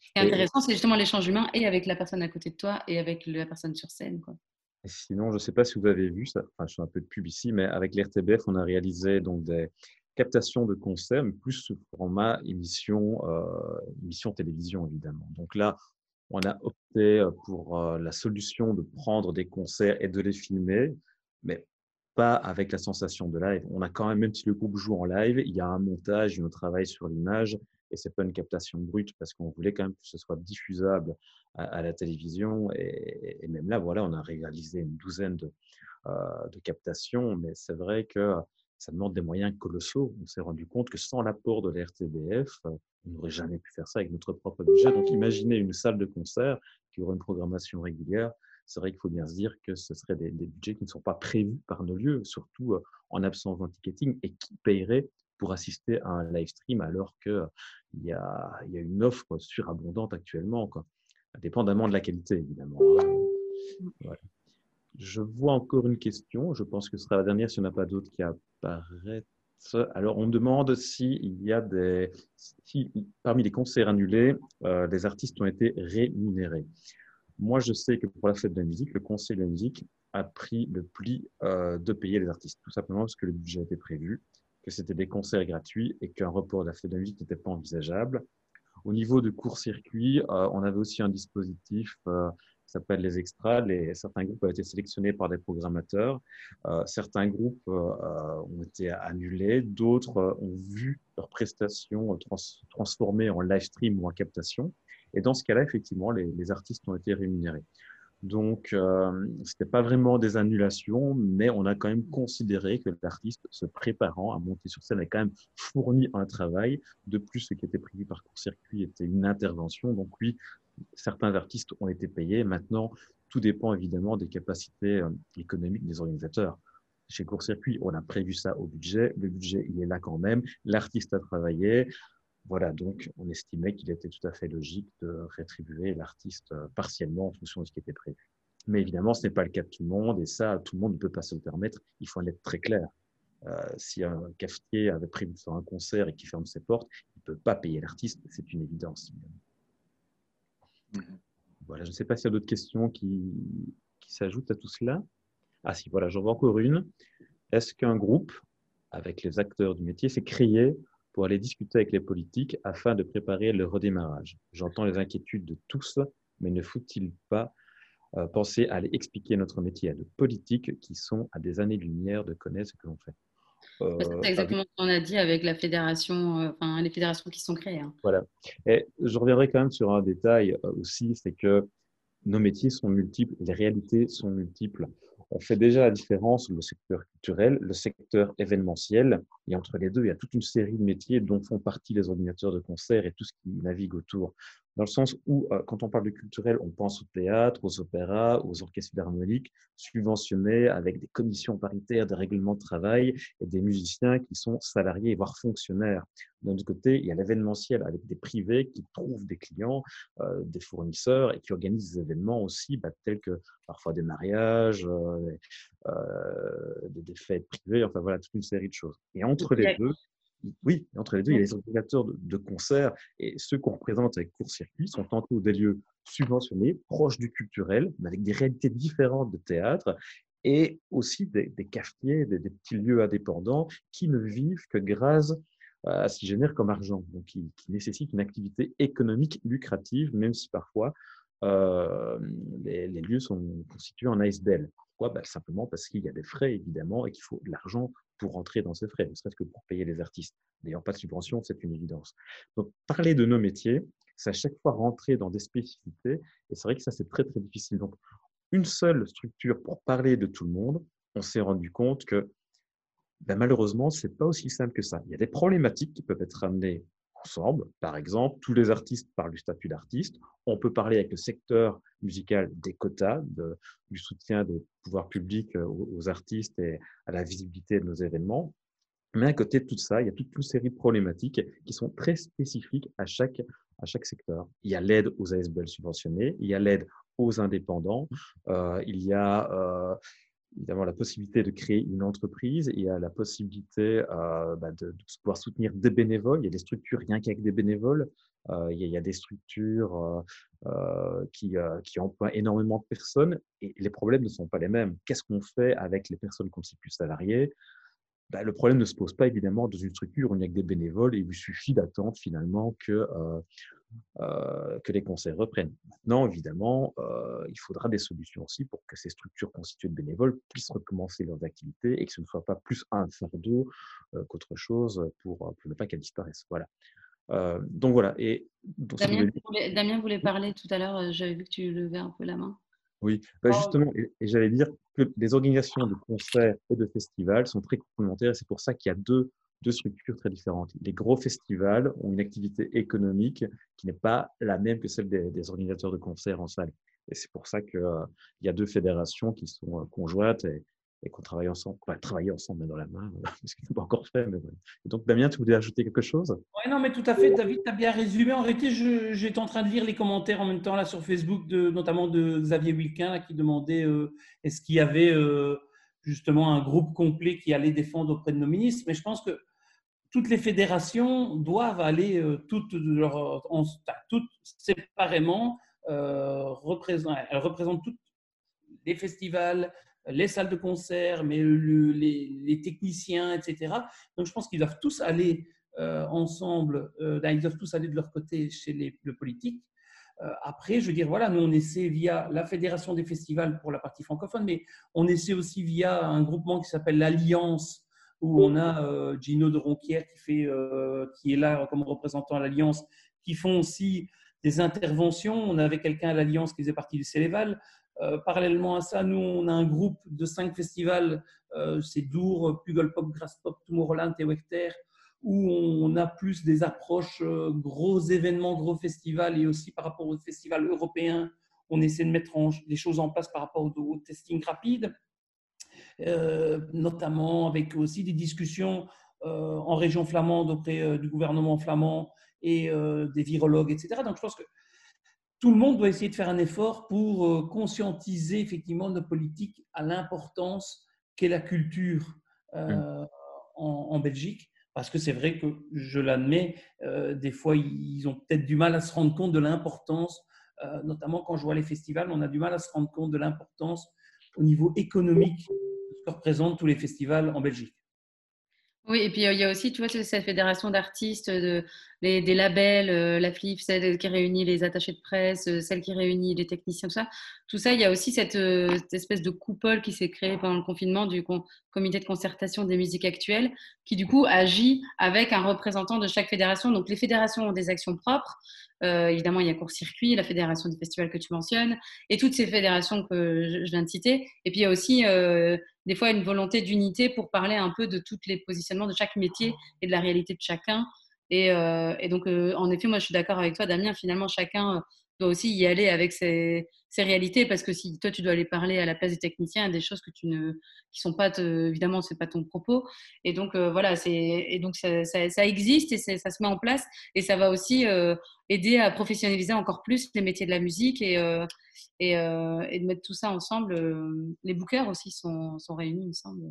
Ce qui est intéressant, c'est justement l'échange humain et avec la personne à côté de toi et avec la personne sur scène. Quoi. sinon, je ne sais pas si vous avez vu, ça, enfin, je suis un peu de pub ici, mais avec l'RTBF, on a réalisé donc des captations de concerts, mais plus sous format émission, euh, émission télévision, évidemment. Donc là, on a opté pour euh, la solution de prendre des concerts et de les filmer, mais pas avec la sensation de live. On a quand même, même si le groupe joue en live, il y a un montage, un travail sur l'image, et c'est pas une captation brute parce qu'on voulait quand même que ce soit diffusable à, la télévision. Et, même là, voilà, on a réalisé une douzaine de, euh, de captations, mais c'est vrai que ça demande des moyens colossaux. On s'est rendu compte que sans l'apport de l'RTBF, on n'aurait jamais pu faire ça avec notre propre budget. Donc imaginez une salle de concert qui aurait une programmation régulière. C'est vrai qu'il faut bien se dire que ce seraient des, budgets qui ne sont pas prévus par nos lieux, surtout euh, en absence d'anticketing, et qui paieraient pour assister à un live stream alors qu'il y a, y a une offre surabondante actuellement, quoi. dépendamment de la qualité, évidemment. Hein. Je vois encore une question. Je pense que ce sera la dernière si on n'a pas d'autres qui apparaissent. Alors, on demande s'il y a des. Si, parmi les concerts annulés, euh, des artistes ont été rémunérés. Moi, je sais que pour la fête de la musique, le Conseil de la musique a pris le pli euh, de payer les artistes, tout simplement parce que le budget était prévu que c'était des concerts gratuits et qu'un report de la fête n'était pas envisageable. Au niveau de court-circuit, euh, on avait aussi un dispositif euh, qui s'appelle les extras. Les, certains groupes ont été sélectionnés par des programmateurs. Euh, certains groupes ont été annulés. D'autres ont vu leurs prestations transformées en live stream ou en captation. Et dans ce cas-là, effectivement, les artistes ont été rémunérés. Donc, euh, ce n'était pas vraiment des annulations, mais on a quand même considéré que l'artiste se préparant à monter sur scène a quand même fourni un travail. De plus, ce qui était prévu par court-circuit était une intervention. Donc oui, certains artistes ont été payés. Maintenant, tout dépend évidemment des capacités euh, économiques des organisateurs. Chez Court-Circuit, on a prévu ça au budget. Le budget, il est là quand même. L'artiste a travaillé. Voilà, donc on estimait qu'il était tout à fait logique de rétribuer l'artiste euh, partiellement en fonction de ce qui était prévu. Mais évidemment, ce n'est pas le cas de tout le monde, et ça, tout le monde ne peut pas se le permettre. Il faut en être très clair. Euh, si un cafetier avait prévu de faire un concert et qui ferme ses portes, il ne peut pas payer l'artiste, c'est une évidence. Mm-hmm. Voilà, je ne sais pas s'il y a d'autres questions qui, qui s'ajoutent à tout cela. Ah si, voilà, j'en vois encore une. Est-ce qu'un groupe, avec les acteurs du métier, s'est créé pour aller discuter avec les politiques afin de préparer le redémarrage. J'entends les inquiétudes de tous, mais ne faut-il pas euh, penser à aller expliquer notre métier à de politiques qui sont à des années-lumière de connaître ce que l'on fait? Euh, c'est exactement ce qu'on a dit avec la fédération, euh, enfin les fédérations qui sont créées. Hein. Voilà. Et je reviendrai quand même sur un détail aussi, c'est que nos métiers sont multiples, les réalités sont multiples on fait déjà la différence le secteur culturel, le secteur événementiel, et entre les deux, il y a toute une série de métiers dont font partie les ordinateurs de concert et tout ce qui navigue autour dans le sens où, euh, quand on parle de culturel, on pense au théâtre, aux opéras, aux orchestres philharmoniques, subventionnés avec des commissions paritaires, des règlements de travail et des musiciens qui sont salariés, voire fonctionnaires. D'un autre côté, il y a l'événementiel avec des privés qui trouvent des clients, euh, des fournisseurs et qui organisent des événements aussi, bah, tels que parfois des mariages, euh, des, fêtes privées, enfin voilà, toute une série de choses. Et entre les deux, oui, entre les deux, il y a les organisateurs de, concerts et ceux qu'on représente avec court-circuit sont tantôt des lieux subventionnés, proches du culturel, mais avec des réalités différentes de théâtre. et aussi des, cafetiers, des, petits lieux indépendants qui ne vivent que grâce à ce qu'ils génèrent comme argent, donc qui, nécessitent une activité économique lucrative, même si parfois euh, les, lieux sont constitués en ASBL. Pourquoi? Bah, Simplement parce qu'il y a des frais, évidemment, et qu'il faut de l'argent pour rentrer dans ces frais, ne serait-ce que pour payer les artistes. D'ailleurs, pas de subvention, c'est une évidence. Donc, parler de nos métiers, c'est à chaque fois rentrer dans des spécificités, et c'est vrai que ça, c'est très, très difficile. Donc, une seule structure pour parler de tout le monde, on s'est rendu compte que ben, malheureusement, ce n'est pas aussi simple que ça. Il y a des problématiques qui peuvent être amenées Par exemple, tous les artistes parlent du statut d'artiste. On peut parler avec le secteur musical des quotas, du soutien des pouvoirs publics aux, aux, artistes et à la visibilité de nos événements. Mais à côté de tout ça, il y a toute une série de problématiques qui sont très spécifiques à chaque, à chaque secteur. Il y a l'aide aux ASBL subventionnés, il y a l'aide aux indépendants, euh, il y a euh, évidemment la possibilité de créer une entreprise, il y a la possibilité euh, bah, de, pouvoir soutenir des bénévoles, il y a des structures rien qu'avec des bénévoles, il, y a, des structures qui, qui emploient énormément de personnes et les problèmes ne sont pas les mêmes. Qu'est-ce qu'on fait avec les personnes qu'on plus salariées? Bah, le problème ne se pose pas évidemment dans une structure où il n'y a que des bénévoles et il suffit d'attendre finalement que, euh, euh, que les concerts reprennent. Maintenant, évidemment, euh, il faudra des solutions aussi pour que ces structures constituées de bénévoles puissent recommencer leurs activités et que ce ne soit pas plus un fardeau qu'autre chose pour, pour, ne pas qu'elles disparaissent. Voilà. donc voilà. Et, Damien, voulait, parler tout à l'heure, j'avais vu que tu levais un peu la main. Oui, bah, justement, et, j'allais dire que les organisations de concerts et de festivals sont très complémentaires et c'est pour ça qu'il y a deux, deux structures très différentes. Les gros festivals ont une activité économique qui n'est pas la même que celle des, organisateurs de concerts en salle. Et c'est pour ça qu'il euh, y a deux fédérations qui sont euh, conjointes et, et qu'on travaille ensemble, va travailler ensemble main dans la main, ce qui n'est pas encore fait. Mais donc, Damien, tu voulais ajouter quelque chose? Oui, non, mais tout à fait, David, tu as bien résumé. En réalité, j'étais en train de lire les commentaires en même temps là sur Facebook, notamment de Xavier Wilquin, qui demandait euh, est-ce qu'il y avait euh, justement un groupe complet qui allait défendre auprès de nos ministres. Mais je pense que toutes les fédérations doivent aller euh, toutes, leur, toutes séparément, représenter, elles représentent toutes les festivals, les salles de concert, mais les, techniciens, etc. Donc je pense qu'ils doivent tous aller euh, ensemble, euh, ils doivent tous aller de leur côté chez les, le politique. Euh, après, je veux dire, voilà, nous on essaie via la Fédération des festivals pour la partie francophone, mais on essaie aussi via un groupement qui s'appelle l'Alliance, où on a Gino de Ronquière qui, fait, qui est là comme représentant à l'Alliance, qui font aussi des interventions. On avait quelqu'un à l'Alliance qui faisait partie du Céléval. Euh, parallèlement à ça, nous, on a un groupe de cinq festivals, euh, c'est Dour, Puggle Grass Pop, Tomorrowland et Wecter, où on a plus des approches euh, gros événements, gros festivals, et aussi par rapport aux festivals européens, on essaie de mettre des choses en place par rapport au, testing rapide, notamment avec aussi des discussions en région flamande auprès du gouvernement flamand et des virologues, etc. Donc je pense que tout le monde doit essayer de faire un effort pour euh, conscientiser effectivement nos politiques à l'importance qu'est la culture euh, mmh. en, Belgique. Parce que c'est vrai que, je l'admets, euh, des fois, ils ont peut-être du mal à se rendre compte de l'importance, notamment quand je vois les festivals, on a du mal à se rendre compte de l'importance au niveau économique de ce que représentent tous les festivals en Belgique. Oui, et puis il y a aussi, tu vois, cette fédération d'artistes, de, des labels, euh, la FLIF, celle qui réunit les attachés de presse, euh, celle qui réunit les techniciens, tout ça. Tout ça, il y a aussi cette, euh, espèce de coupole qui s'est créée pendant le confinement du comité de concertation des musiques actuelles, qui du coup agit avec un représentant de chaque fédération. Donc les fédérations ont des actions propres. évidemment, il y a Court-Circuit, la fédération du festival que tu mentionnes, et toutes ces fédérations que je, viens de citer. Et puis il y a aussi des fois une volonté d'unité pour parler un peu de tous les positionnements de chaque métier et de la réalité de chacun. Et, euh, et donc, euh, en effet, moi, je suis d'accord avec toi, Damien. Finalement, chacun doit aussi y aller avec ses, réalités, parce que si toi, tu dois aller parler à la place des techniciens, des choses que tu ne, qui sont pas, évidemment, c'est pas ton propos. Et donc, euh, voilà, et donc ça, existe et ça se met en place, et ça va aussi aider à professionnaliser encore plus les métiers de la musique et, de mettre tout ça ensemble. les bookers aussi sont, sont réunis, il me semble.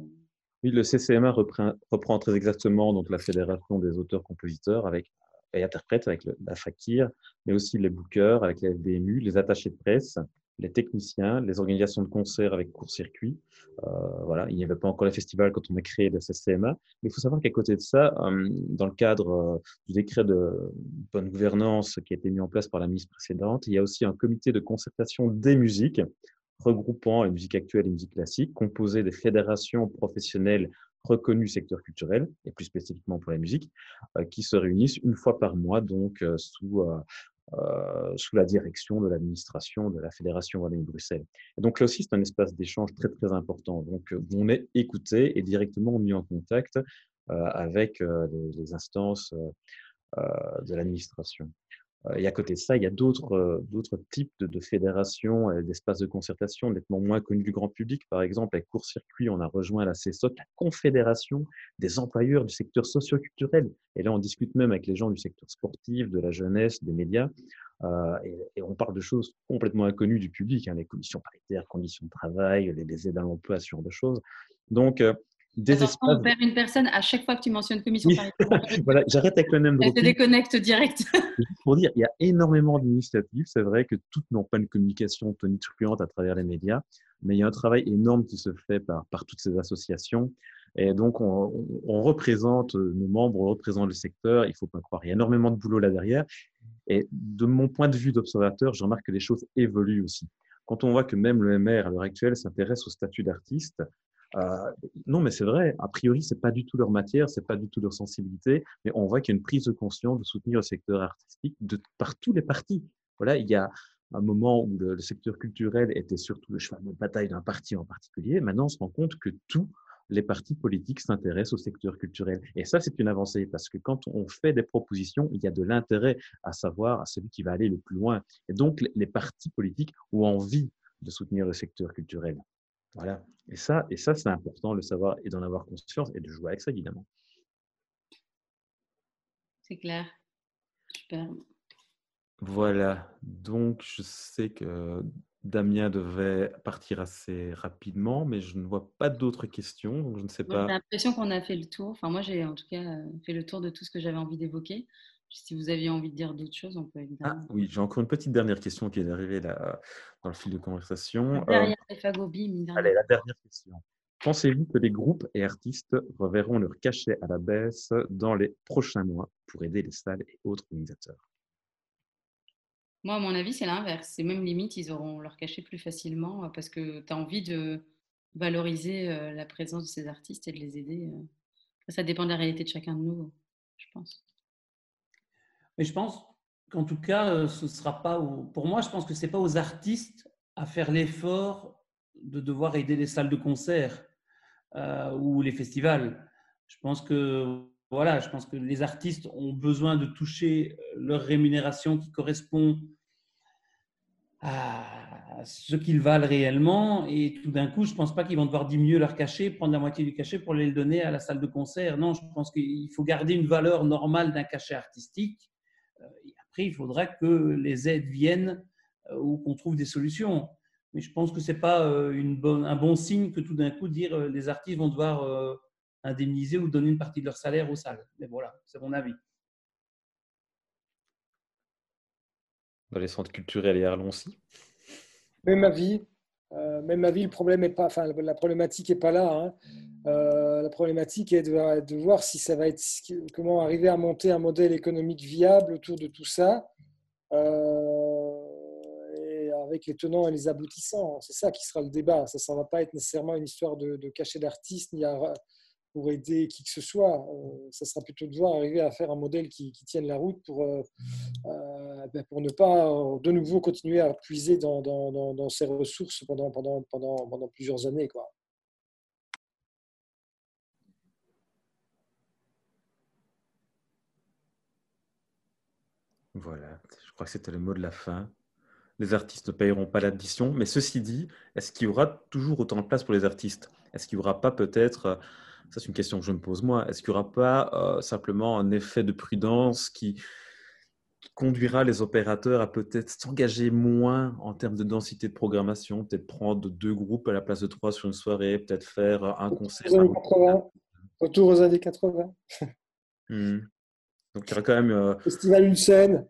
Oui, le CCMA reprend, très exactement donc, la Fédération des auteurs-compositeurs avec, et interprètes avec la FAKIR, mais aussi les bookers avec la FDMU, les attachés de presse les techniciens, les organisations de concerts avec court-circuit. Euh, voilà, il n'y avait pas encore les festivals quand on a créé le CCMA. Mais il faut savoir qu'à côté de ça, euh, dans le cadre euh, du décret de bonne gouvernance qui a été mis en place par la ministre précédente, il y a aussi un comité de concertation des musiques regroupant les musiques actuelles et les musiques classiques, composé des fédérations professionnelles reconnues secteur culturel, et plus spécifiquement pour la musique, qui se réunissent une fois par mois, donc sous euh, sous la direction de l'administration de la Fédération Wallonie-Bruxelles. Donc là aussi, c'est un espace d'échange très très important. Donc euh, on est écouté et directement mis en contact euh, avec les, instances de l'administration. Euh, et à côté de ça, il y a d'autres euh, d'autres types de, fédérations, d'espaces de concertation nettement moins connus du grand public. Par exemple, avec Court Circuit, on a rejoint la CESOC, la Confédération des employeurs du secteur socio-culturel. Et là, on discute même avec les gens du secteur sportif, de la jeunesse, des médias. Euh, et, on parle de choses complètement inconnues du public, hein, les commissions paritaires, conditions de travail, les, aides à l'emploi, ce genre de choses. Donc, des on perd une personne à chaque fois que tu mentionnes commission voilà, j'arrête avec le même Elle te déconnecte direct. pour dire, il y a énormément d'initiatives. C'est vrai que toutes n'ont pas une communication tonitruante à travers les médias, mais il y a un travail énorme qui se fait par, par toutes ces associations. Et donc, on, on, représente nos membres, on représente le secteur. Il faut pas croire, il y a énormément de boulot là derrière. Et de mon point de vue d'observateur, je remarque que les choses évoluent aussi. Quand on voit que même le MR, à l'heure actuelle, s'intéresse au statut d'artiste, euh, non, mais c'est vrai. A priori, c'est pas du tout leur matière, c'est pas du tout leur sensibilité, mais on voit qu'il y a une prise de conscience de soutenir le secteur artistique par tous les partis. Voilà, il y a un moment où le, secteur culturel était surtout le cheval de bataille d'un parti en particulier. Maintenant, on se rend compte que tous les partis politiques s'intéressent au secteur culturel. Et ça, c'est une avancée parce que quand on fait des propositions, il y a de l'intérêt à savoir à celui qui va aller le plus loin. Et donc, les partis politiques ont envie de soutenir le secteur culturel. Voilà. Et ça, et ça c'est important de le savoir et d'en avoir conscience et de jouer avec ça, évidemment. C'est clair. Super. Voilà. Donc, je sais que Damien devait partir assez rapidement, mais je ne vois pas d'autres questions. Donc je ne sais pas. J'ai l'impression qu'on a fait le tour. Enfin, moi, j'ai en tout cas fait le tour de tout ce que j'avais envie d'évoquer. Si vous aviez envie de dire d'autres choses, on peut évidemment. Ah, oui, j'ai encore une petite dernière question qui est arrivée là, dans le fil de conversation. Derrière euh, Allez, la dernière question. Pensez-vous que les groupes et artistes reverront leur cachet à la baisse dans les prochains mois pour aider les salles et autres organisateurs? Moi, à mon avis, c'est l'inverse. C'est même limite, ils auront leur cachet plus facilement euh, parce que tu as envie de valoriser euh, la présence de ces artistes et de les aider. Ça dépend de la réalité de chacun de nous, je pense. Mais je pense qu'en tout cas, euh, ce sera pas. Pour moi, je pense que c'est pas aux artistes à faire l'effort de devoir aider les salles de concert euh, ou les festivals. Je pense que voilà, je pense que les artistes ont besoin de toucher leur rémunération qui correspond à ce qu'ils valent réellement. Et tout d'un coup, je ne pense pas qu'ils vont devoir diminuer leur cachet, prendre la moitié du cachet pour les le donner à la salle de concert. Non, je pense qu'il faut garder une valeur normale d'un cachet artistique après, il faudra que les aides viennent euh, ou qu'on trouve des solutions. Mais je pense que ce n'est pas euh, une bonne, un bon signe que tout d'un coup dire euh, les artistes vont devoir indemniser ou donner une partie de leur salaire aux salles. Mais voilà, c'est mon avis. Dans les centres culturels et Arlon aussi? Même avis. même avis, le problème est pas, enfin, la problématique n'est pas là. Hein. Euh, la problématique est de, voir si ça va être comment arriver à monter un modèle économique viable autour de tout ça, euh, avec les tenants et les aboutissants. C'est ça qui sera le débat. Ça ne va pas être nécessairement une histoire de, de cachet d'artiste ni pour aider qui que ce soit. Euh, ça sera plutôt de voir arriver à faire un modèle qui, tienne la route pour, ben, ne pas de nouveau continuer à puiser dans, dans, ces ressources pendant, pendant plusieurs années. Quoi. Voilà, je crois que c'était le mot de la fin. Les artistes ne payeront pas l'addition, mais ceci dit, est-ce qu'il y aura toujours autant de place pour les artistes? Est-ce qu'il n'y aura pas peut-être, euh, ça c'est une question que je me pose moi, est-ce qu'il n'y aura pas euh, simplement un effet de prudence qui, conduira les opérateurs à peut-être s'engager moins en termes de densité de programmation, peut-être prendre deux groupes à la place de trois sur une soirée, peut-être faire un concert. Autour aux années 80. Donc, il y aura quand même. Euh, Festival une scène.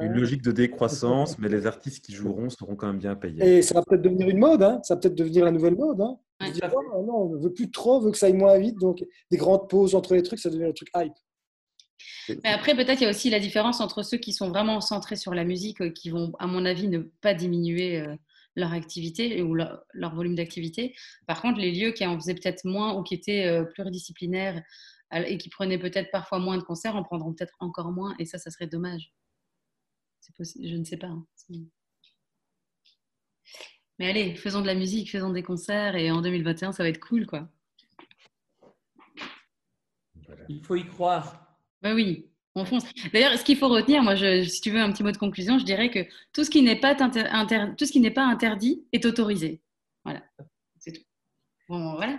Une logique de décroissance, mais les artistes qui joueront seront quand même bien payés. Et ça va peut-être devenir une mode, hein. ça va peut-être devenir la nouvelle mode. Hein. Oh, non, on ne veut plus trop, on veut que ça aille moins vite, donc des grandes pauses entre les trucs, ça devient un truc hype. Mais après, peut-être il y a aussi la différence entre ceux qui sont vraiment centrés sur la musique, euh, qui vont, à mon avis, ne pas diminuer euh, leur activité ou leur, volume d'activité. Par contre, les lieux qui en faisaient peut-être moins ou qui étaient pluridisciplinaires et qui prenaient peut-être parfois moins de concerts en prendront peut-être encore moins, et ça, ça serait dommage. Je ne sais pas. Hein. Mais allez, faisons de la musique, faisons des concerts, et en 2021, ça va être cool, quoi. Il faut y croire. Ben oui, on fonce. D'ailleurs, ce qu'il faut retenir, moi, si tu veux un petit mot de conclusion, je dirais que tout ce qui n'est pas, tout ce qui n'est pas interdit est autorisé. Voilà, c'est tout. Bon, voilà.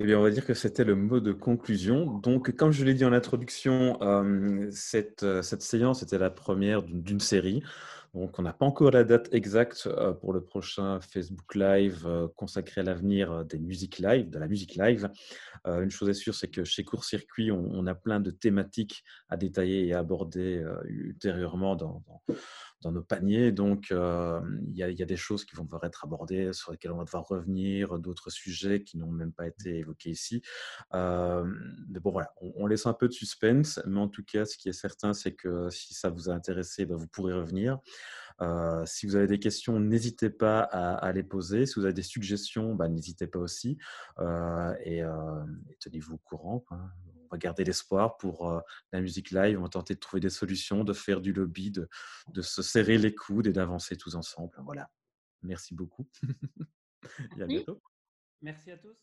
Eh bien, on va dire que c'était le mot de conclusion. Donc, comme je l'ai dit en introduction, euh, cette, euh, cette séance était la première d'une série. Donc, on n'a pas encore la date exacte euh, pour le prochain Facebook Live consacré à l'avenir des musiques live, de la musique live. Une chose est sûre, c'est que chez Court Circuit, on a plein de thématiques à détailler et à aborder ultérieurement dans, dans nos paniers. Donc, il y, a des choses qui vont devoir être abordées, sur lesquelles on va devoir revenir, d'autres sujets qui n'ont même pas été évoqués ici. mais bon, voilà, on, laisse un peu de suspense. Mais en tout cas, ce qui est certain, c'est que si ça vous a intéressé, ben, vous pourrez revenir. si vous avez des questions, n'hésitez pas à, les poser. Si vous avez des suggestions, ben, n'hésitez pas aussi. et, tenez-vous au courant on va garder l'espoir pour euh, la musique live. On va tenter de trouver des solutions, de faire du lobby, de, de se serrer les coudes et d'avancer tous ensemble. Voilà. Merci beaucoup. et à bientôt. Merci à tous.